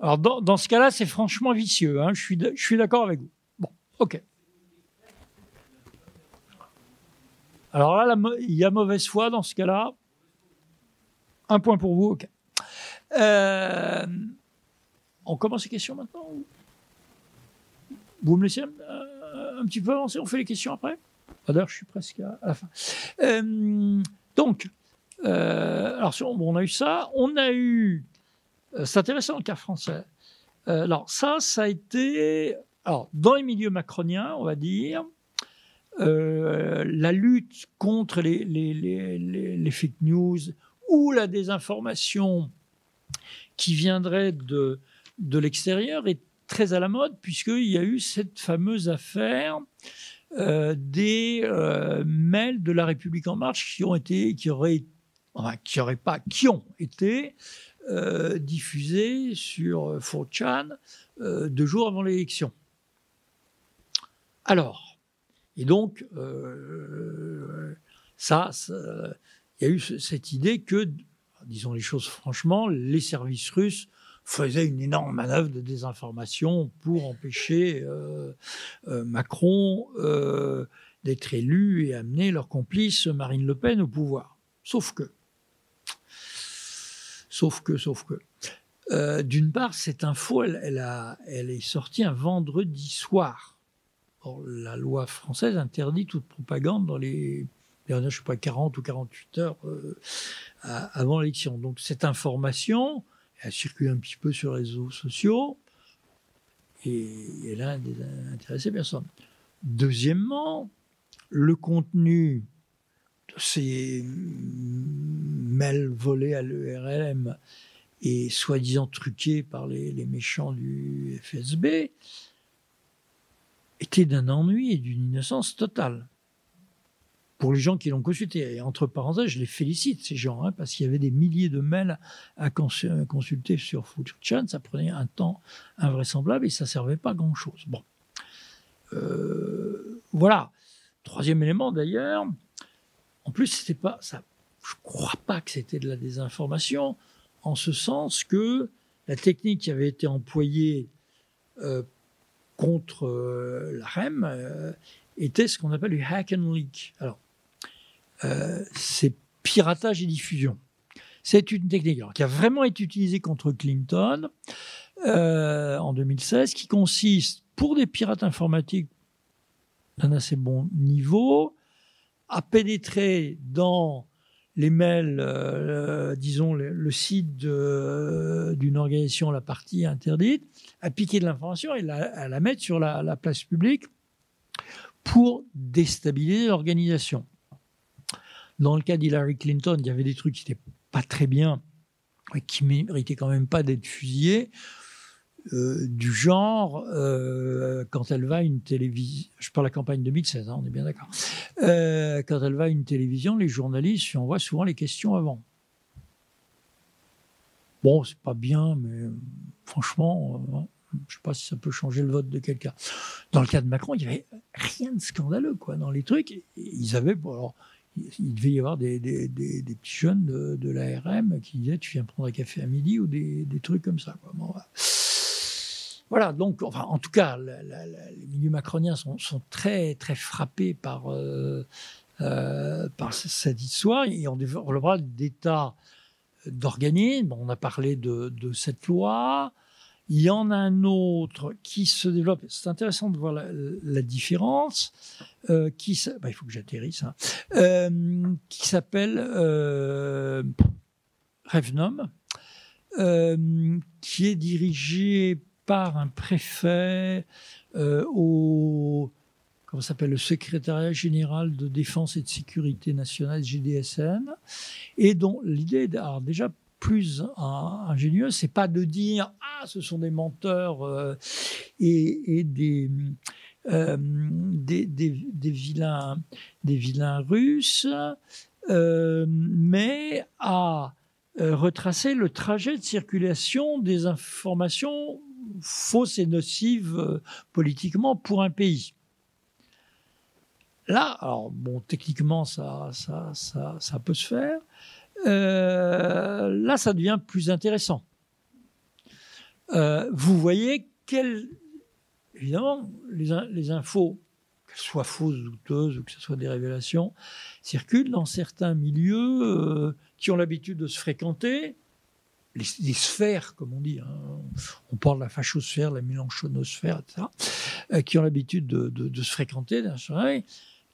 Alors, dans, ce cas-là, c'est franchement vicieux. Hein. Je suis d'accord avec vous. Bon, ok. Alors là, il y a mauvaise foi dans ce cas-là. Un point pour vous, ok. Euh, on commence les questions maintenant Vous me laissez un, petit peu avancer On fait les questions après? Ah, D'ailleurs, je suis presque à, la fin. Euh, donc, euh, alors, on a eu ça. On a eu c'est intéressant le cas français. Alors ça, ça a été, alors dans les milieux macroniens, on va dire, euh, la lutte contre les, fake news ou la désinformation qui viendrait de, de l'extérieur est très à la mode puisqu'il y a eu cette fameuse affaire des mails de la République en marche qui ont été, qui auraient, enfin, qui pas, qui ont été diffusés sur 4chan deux jours avant l'élection. Alors, et donc, ça, il y a eu cette idée que, disons les choses franchement, les services russes faisaient une énorme manœuvre de désinformation pour empêcher euh, euh, Macron euh, d'être élu et amener leur complice Marine Le Pen au pouvoir. Sauf que, sauf que, sauf que, d'une part, cette info, elle est sortie un vendredi soir. La loi française interdit toute propagande dans les je ne sais pas, 40 ou 48 heures euh, avant l'élection. Donc cette information, elle circule un petit peu sur les réseaux sociaux et elle a intéressé personne. Deuxièmement, le contenu de ces mails volés à l'ERLM et soi-disant truqués par les, méchants du FSB était d'un ennui et d'une innocence totale pour les gens qui l'ont consulté. Et entre parenthèses, je les félicite, ces gens, hein, parce qu'il y avait des milliers de mails à consulter sur Chan. Ça prenait un temps invraisemblable et ça servait pas grand-chose. Bon. Euh, voilà. Troisième élément, d'ailleurs. En plus, c'était pas ça. Je crois pas que c'était de la désinformation, en ce sens que la technique qui avait été employée euh, contre euh, la REM était ce qu'on appelle du hack and leak. Alors, euh, c'est piratage et diffusion. C'est une technique qui a vraiment été utilisée contre Clinton euh, en 2016, qui consiste pour des pirates informatiques d'un assez bon niveau à pénétrer dans les mails, euh, disons le, site d'une organisation, la partie interdite, à piquer de l'information et à la mettre sur la place publique pour déstabiliser l'organisation. Dans le cas d'Hillary Clinton, il y avait des trucs qui n'étaient pas très bien qui méritaient quand même pas d'être fusillés. Euh, du genre, euh, quand elle va à une télévision, je parle de la campagne 2016, hein, on est bien d'accord, euh, quand elle va à une télévision, les journalistes lui envoient souvent les questions avant. Bon, c'est pas bien, mais franchement, je ne sais pas si ça peut changer le vote de quelqu'un. Dans le cas de Macron, il n'y avait rien de scandaleux quoi, dans les trucs. Ils avaient, alors, il devait y avoir des, petits jeunes de, l'ARM qui disaient tu viens prendre un café à midi ou des, trucs comme ça. voilà. Donc enfin, en tout cas, les milieux macroniens sont, très très frappés par, euh, euh, par cette histoire et on développera des tas d'organismes. on a parlé de, cette loi. Il y en a un autre qui se développe. C'est intéressant de voir la, différence. Euh, qui, bah, il faut que j'atterrisse. Hein. Qui s'appelle euh, qui est dirigé par un préfet au comment s'appelle le secrétariat général de défense et de sécurité nationale GDSN et dont l'idée alors déjà plus ingénieux, c'est pas de dire ah ce sont des menteurs euh, et, euh, des, des, vilains des vilains russes, euh, mais à retracer le trajet de circulation des informations fausses et nocives politiquement pour un pays. Là, alors bon, techniquement, ça, ça, ça, ça peut se faire, euh, là, ça devient plus intéressant. Euh, vous voyez quelles, évidemment, les, infos, qu'elles soient fausses, douteuses ou que ce soit des révélations, circulent dans certains milieux euh, qui ont l'habitude de se fréquenter, les, sphères, comme on dit. Hein. On parle de la fachosphère, la mélanchonosphère, etc., qui ont l'habitude de, de, se fréquenter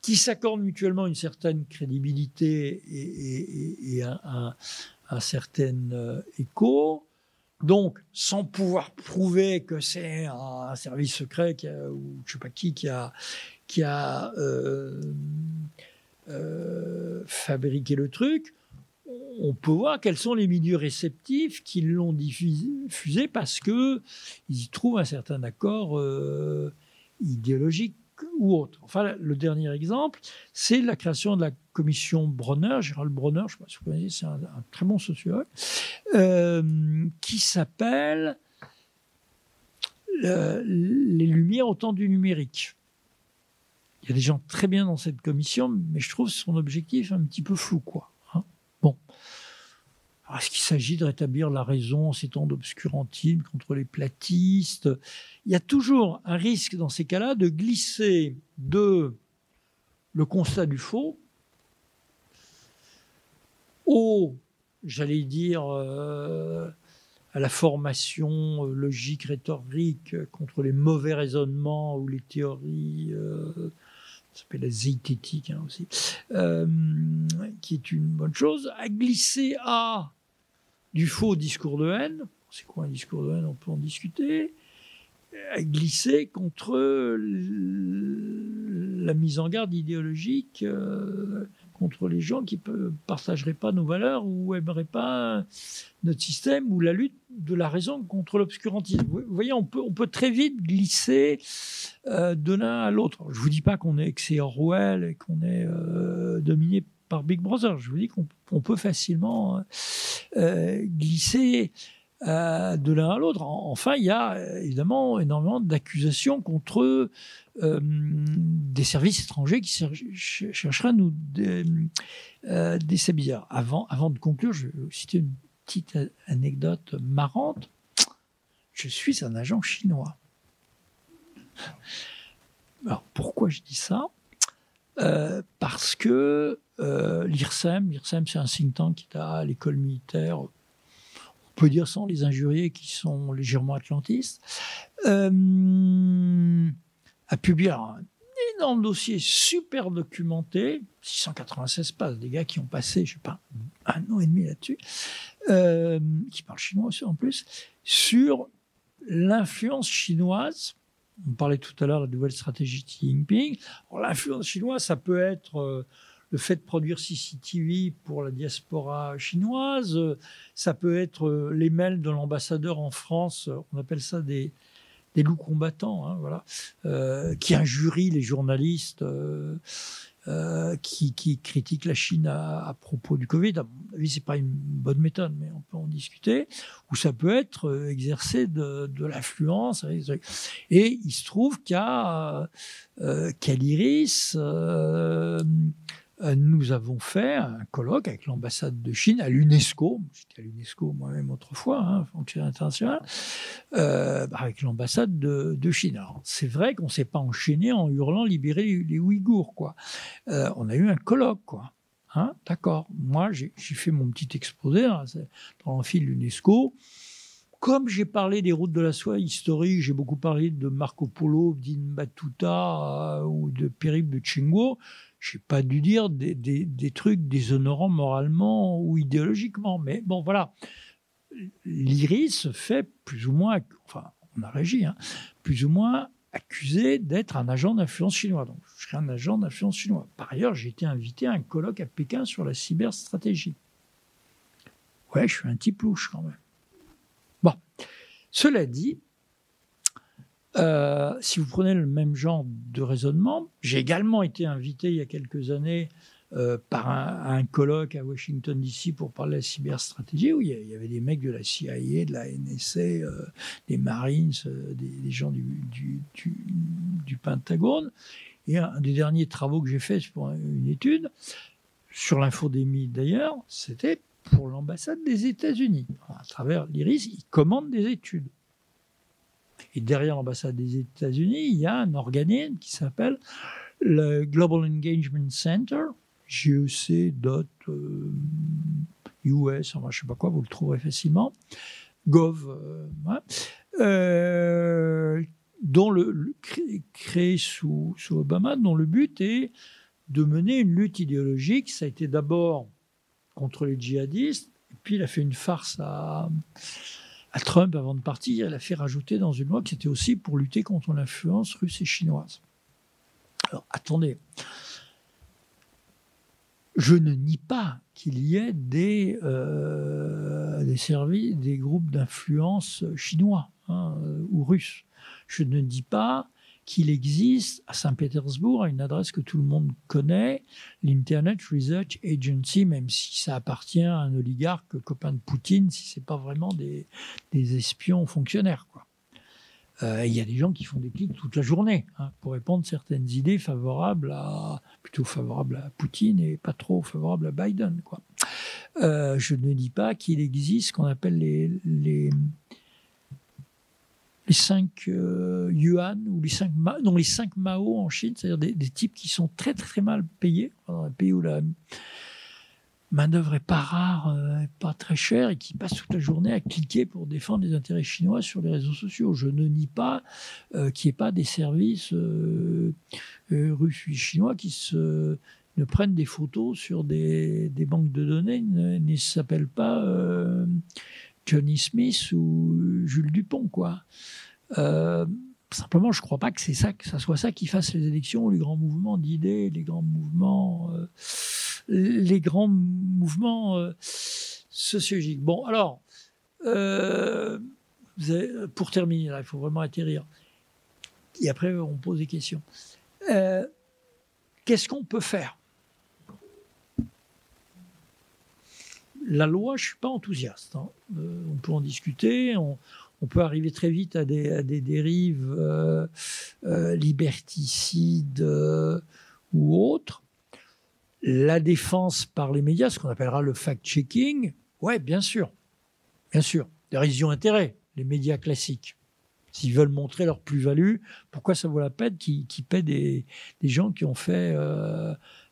qui s'accordent mutuellement une certaine crédibilité et, un, certain euh, écho. Donc, sans pouvoir prouver que c'est un, service secret ou je ne sais pas qui qui a, euh, euh, fabriqué le truc, on peut voir quels sont les milieux réceptifs qui l'ont diffusé parce que y trouvent un certain accord idéologique ou autre. Enfin, le dernier exemple, c'est la création de la commission Bronner, Gérald Bronner, je ne sais pas si vous connaissez, c'est un, très bon sociologue, euh, qui s'appelle Les Lumières au temps du numérique. Il y a des gens très bien dans cette commission, mais je trouve son objectif un petit peu flou, quoi. Bon. Est-ce qu'il s'agit de rétablir la raison en ces temps d'obscurantisme contre les platistes? Il y a toujours un risque dans ces cas-là de glisser de le constat du faux au, j'allais dire, euh, à la formation euh, logique, rhétorique contre les mauvais raisonnements ou les théories. Euh, ça s'appelle la zététique hein, aussi, qui est une bonne chose, à glisser à du faux discours de haine. C'est quoi un discours de haine? On peut en discuter. À glisser contre la mise en garde idéologique euh, contre les gens qui ne partageraient pas nos valeurs ou n'aimeraient pas notre système ou la lutte de la raison contre l'obscurantisme. Vous voyez, on peut, très vite glisser euh, de l'un à l'autre. Je ne vous dis pas qu'on est excès Orwell et qu'on est euh, dominé par Big Brother. Je vous dis qu'on peut facilement euh, glisser euh, de l'un à l'autre. Enfin, il y a euh, évidemment énormément d'accusations contre des services étrangers qui chercheraient à nous déstabiliser. Avant, avant de conclure, je vais vous citer une petite anecdote marrante. Je suis un agent chinois. Alors pourquoi je dis ça? Parce que L'IRSEM, l'IRSEM c'est un think tank qui est à l'école militaire, on peut dire sans les injurier qui sont légèrement atlantistes, euh, a publié un énorme dossier super documenté, 696 pages, des gars qui ont passé, je sais pas, un an et demi là-dessus, euh, qui parlent chinois aussi en plus, sur l'influence chinoise on parlait tout à l'heure de la nouvelle stratégie de Xi Jinping. L'influence chinoise, ça peut être le fait de produire CCTV pour la diaspora chinoise, ça peut être euh, les mails de l'ambassadeur en France, on appelle ça des, des loups combattants, hein, voilà, euh, qui injurient les journalistes euh, qui, qui, critiquent la Chine à, propos du Covid. À mon avis, c'est pas une bonne méthode, mais on peut en discuter. Ou ça peut être exercer de, l'influence. Et il se trouve qu'à qu'à l'Iris, nous avons fait un colloque avec l'ambassade de Chine à l'UNESCO. J'étais à l'UNESCO moi-même autrefois, hein, fonctionnaire international, euh, avec l'ambassade de, Chine. Alors, c'est vrai qu'on ne s'est pas enchaîné en hurlant libérer les, Ouïghours, quoi. Euh, on a eu un colloque, quoi. Hein, D'accord. Moi, j'ai fait mon petit exposé hein, dans l'amphi de l'UNESCO. Comme j'ai parlé des routes de la soie historiques, j'ai beaucoup parlé de Marco Polo, d'Ibn Battuta ou de Périple de Chingo je n'ai pas dû dire des, trucs déshonorants moralement ou idéologiquement. Mais bon, voilà. L'IRIS fait plus ou moins, enfin, on a régi, hein, plus ou moins accusé d'être un agent d'influence chinois. Donc, je serais un agent d'influence chinois. Par ailleurs, j'ai été invité à un colloque à Pékin sur la cyberstratégie. Ouais, je suis un type louche quand même. Bon. Cela dit, euh, si vous prenez le même genre de raisonnement, j'ai également été invité il y a quelques années euh, par un, colloque à Washington DC pour parler de la cyberstratégie où il y avait des mecs de la CIA, de la NSA, euh, des Marines, des, gens du, du, du, Pentagone. Et un des derniers travaux que j'ai fait pour une étude sur l'infodémie d'ailleurs, c'était pour l'ambassade des États-Unis. À travers l'IRIS, ils commandent des études. Et derrière l'ambassade des États-Unis, il y a un organisme qui s'appelle le Global Engagement Center, GEC.US, euh, enfin, je ne sais pas quoi, vous le trouverez facilement, Gov, euh, euh, dont le, créé sous, Obama, dont le but est de mener une lutte idéologique. Ça a été d'abord contre les djihadistes, puis il a fait une farce à, à Trump avant de partir, elle a fait rajouter dans une loi que c'était aussi pour lutter contre l'influence russe et chinoise. Alors attendez, je ne nie pas qu'il y ait des, euh, des services, des groupes d'influence chinois hein, ou russes. Je ne dis pas qu'il existe à Saint-Pétersbourg, à une adresse que tout le monde connaît, l'Internet Research Agency, même si ça appartient à un oligarque copain de Poutine, si c'est pas vraiment des, espions fonctionnaires. Quoi. Euh, il y a des gens qui font des clics toute la journée hein, pour répondre certaines idées favorables à plutôt favorables à Poutine et pas trop favorables à Biden. Quoi. Euh, je ne dis pas qu'il existe ce qu'on appelle les, les les cinq euh, yuan ou les cinq, non, les cinq Mao en Chine, c'est-à-dire des, types qui sont très très mal payés, dans un pays où la main-d'œuvre est pas rare, euh, pas très chère, et qui passent toute la journée à cliquer pour défendre les intérêts chinois sur les réseaux sociaux. Je ne nie pas euh, qu'il n'y ait pas des services russes ou chinois qui ne prennent des photos sur des, des banques de données, ne, ne s'appellent pas Johnny Smith ou Jules Dupont, quoi. Euh, simplement, je ne crois pas que c'est ça, que ça soit ça qui fasse les élections, les grands mouvements d'idées, les grands mouvements, euh, les grands mouvements euh, sociologiques. Bon, alors, pour terminer, il faut vraiment atterrir. Et après, on pose des questions. Qu'est-ce qu'on peut faire? La loi, je ne suis pas enthousiaste. Hein. Euh, on peut en discuter, on, peut arriver très vite à des, dérives euh, euh, liberticides ou autres. La défense par les médias, ce qu'on appellera le fact-checking, ouais, bien sûr, bien sûr. Ils ont intérêt, les médias classiques. S'ils veulent montrer leur plus-value, pourquoi ça vaut la peine qu'ils paient des, gens qui ont fait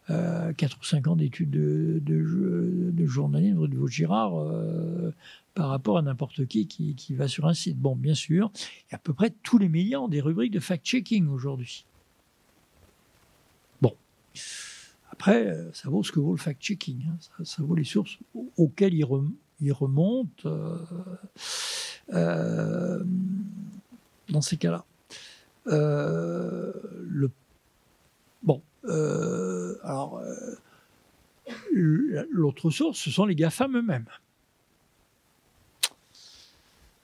4 euh, ou 5 ans d'études de, de, de, journalisme de Vaugirard euh, par rapport à n'importe qui, qui, qui va sur un site. Bon, bien sûr, à peu près tous les médias ont des rubriques de fact-checking aujourd'hui. Bon. Après, euh, ça vaut ce que vaut le fact-checking. Hein. Ça, vaut les sources auxquelles il, remonte dans ces cas-là. le Bon, euh, alors, euh, l'autre source, ce sont les GAFAM eux-mêmes.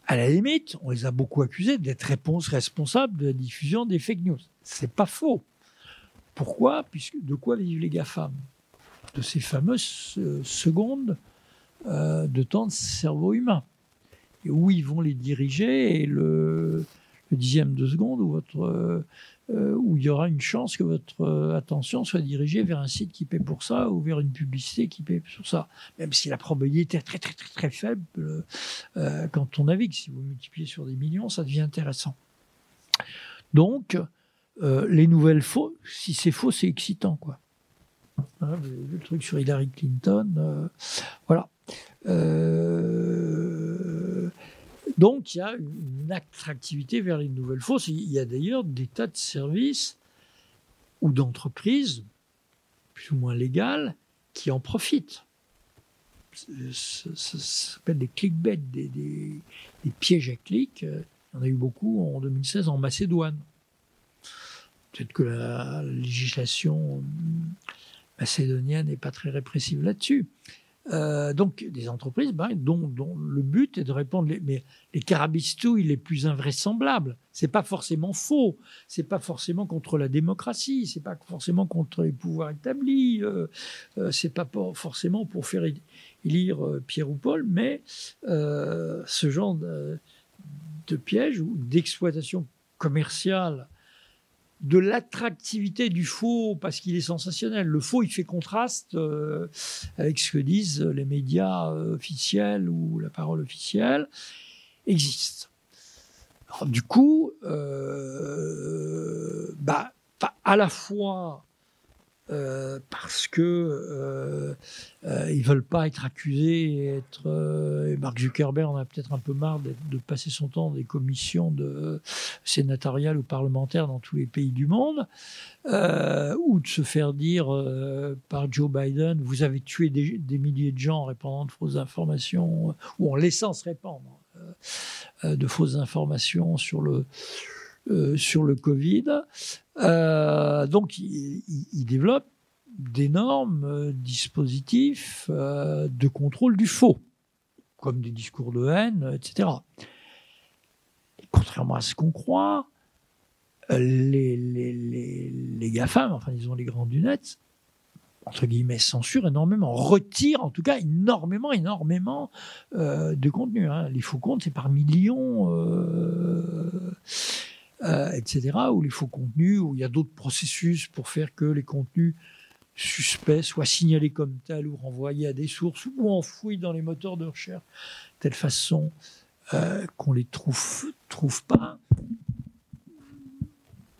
À la limite, on les a beaucoup accusés d'être responsables de la diffusion des fake news. C'est pas faux. Pourquoi? Puisque de quoi vivent les GAFAM? De ces fameuses euh, secondes de temps de cerveau humain. Et où ils vont les diriger et dixième de seconde où votre euh, où il y aura une chance que votre euh, attention soit dirigée vers un site qui paie pour ça ou vers une publicité qui paie sur ça. Même si la probabilité est très très très très faible euh, quand on navigue. Si vous multipliez sur des millions, ça devient intéressant. Donc, les nouvelles faux, si c'est faux, c'est excitant, quoi. vu le truc sur Hillary Clinton, voilà. Donc il y a une attractivité vers les nouvelles fausses. Il y a d'ailleurs des tas de services ou d'entreprises, plus ou moins légales, qui en profitent. Ça, s'appelle des clickbait, des, des, pièges à clics. Il y en a eu beaucoup en 2016 en Macédoine. Peut-être que la législation macédonienne n'est pas très répressive là-dessus. Euh, donc des entreprises ben, dont, le but est de répondre. Les, mais les carabistouilles les plus invraisemblables, c'est pas forcément faux, c'est pas forcément contre la démocratie, c'est pas forcément contre les pouvoirs établis, euh, euh c'est pas forcément pour faire élire euh, Pierre ou Paul, mais ce genre de, de piège ou d'exploitation commerciale de l'attractivité du faux parce qu'il est sensationnel. Le faux, il fait contraste euh, avec ce que disent les médias euh, officiels ou la parole officielle, existe. du coup, euh, bah, à la fois euh, parce que euh, euh, ils veulent pas être accusés et être et Mark Zuckerberg en a peut-être un peu marre de passer son temps dans des commissions de sénatoriales ou parlementaires dans tous les pays du monde ou de se faire dire par Joe Biden vous avez tué des, milliers de gens en répandant de fausses informations ou en laissant se répandre de fausses informations sur le euh, sur le Covid. Euh, donc, il, développe d'énormes euh, dispositifs de contrôle du faux, comme des discours de haine, etc. Et contrairement à ce qu'on croit, les, GAFAM, enfin disons les grands du net, entre guillemets, censure énormément, retire en tout cas énormément, énormément de contenu. Hein. Les faux comptes, c'est par millions, euh, etc. Ou les faux contenus, où il y a d'autres processus pour faire que les contenus suspects soient signalés comme tels ou renvoyés à des sources ou enfouis dans les moteurs de recherche de telle façon qu'on les trouve, trouve pas.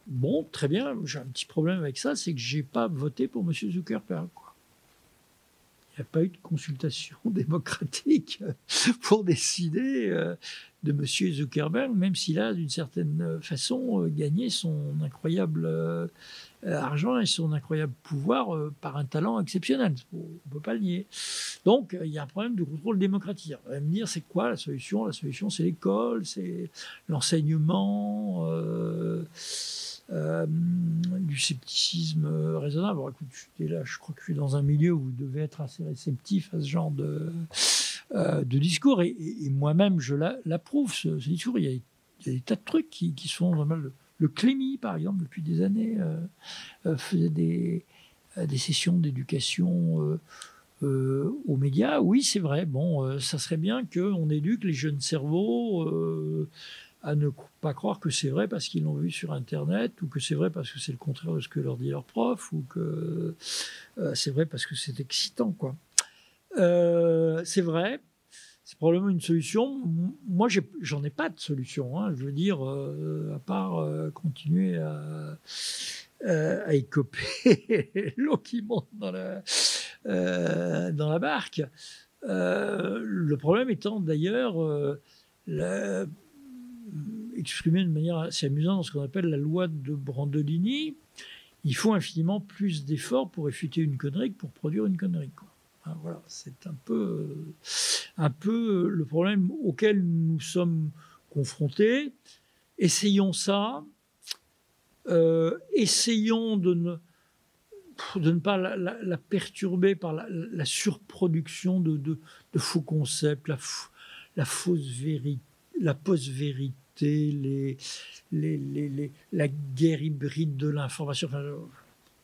Bon, très bien, j'ai un petit problème avec ça, c'est que j'ai pas voté pour M. Zuckerberg. Il n'y a pas eu de consultation démocratique pour décider euh, de M. Zuckerberg, même s'il a d'une certaine façon euh, gagné son incroyable euh, argent et son incroyable pouvoir par un talent exceptionnel. On ne peut pas le nier. Donc il y a un problème de contrôle démocratique. On va me dire, c'est quoi la solution? La solution, c'est l'école, c'est l'enseignement. Du scepticisme raisonnable. écoute, je, là, je crois que je suis dans un milieu où vous devez être assez réceptif à ce genre de, euh, de discours. Et, moi-même, je l'approuve, ce, discours. Il y, a, des tas de trucs qui, sont vraiment. Le, le Clémy, par exemple, depuis des années, euh, faisait des, des sessions d'éducation. aux médias, oui, c'est vrai. Bon, ça serait bien qu'on éduque les jeunes cerveaux à ne pas croire que c'est vrai parce qu'ils l'ont vu sur Internet, ou que c'est vrai parce que c'est le contraire de ce que leur dit leur prof, ou que euh, c'est vrai parce que c'est excitant, quoi. Euh, c'est vrai, c'est probablement une solution. Moi, j'en ai, pas de solution. Hein. Je veux dire, euh, à part continuer à, à écoper l'eau qui monte dans la, dans la barque. le problème étant d'ailleurs exprimé de manière assez amusante dans ce qu'on appelle la loi de Brandolini. Il faut infiniment plus d'efforts pour réfuter une connerie que pour produire une connerie. Voilà, c'est un peu, un peu le problème auquel nous sommes confrontés. Essayons ça. Euh, essayons de ne, de ne pas la, perturber par la, surproduction de, de, faux concepts, la, la fausse vérité, la post-vérité la guerre hybride de l'information.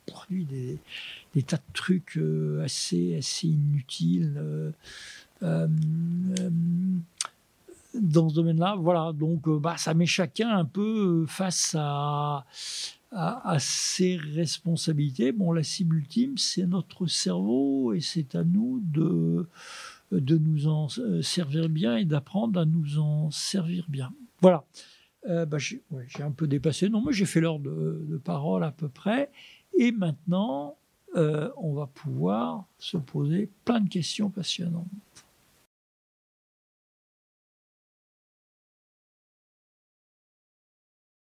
Produit des, tas de trucs euh, assez, assez inutiles euh, euh, dans ce domaine-là. Voilà, donc bah, ça met chacun un peu face à, à, à, ses responsabilités. Bon, la cible ultime, c'est notre cerveau et c'est à nous de, de nous en servir bien et d'apprendre à nous en servir bien. Voilà. Euh, bah, j'ai un peu dépassé. Non, mais j'ai fait l'heure de, parole à peu près. Et maintenant, euh, on va pouvoir se poser plein de questions passionnantes.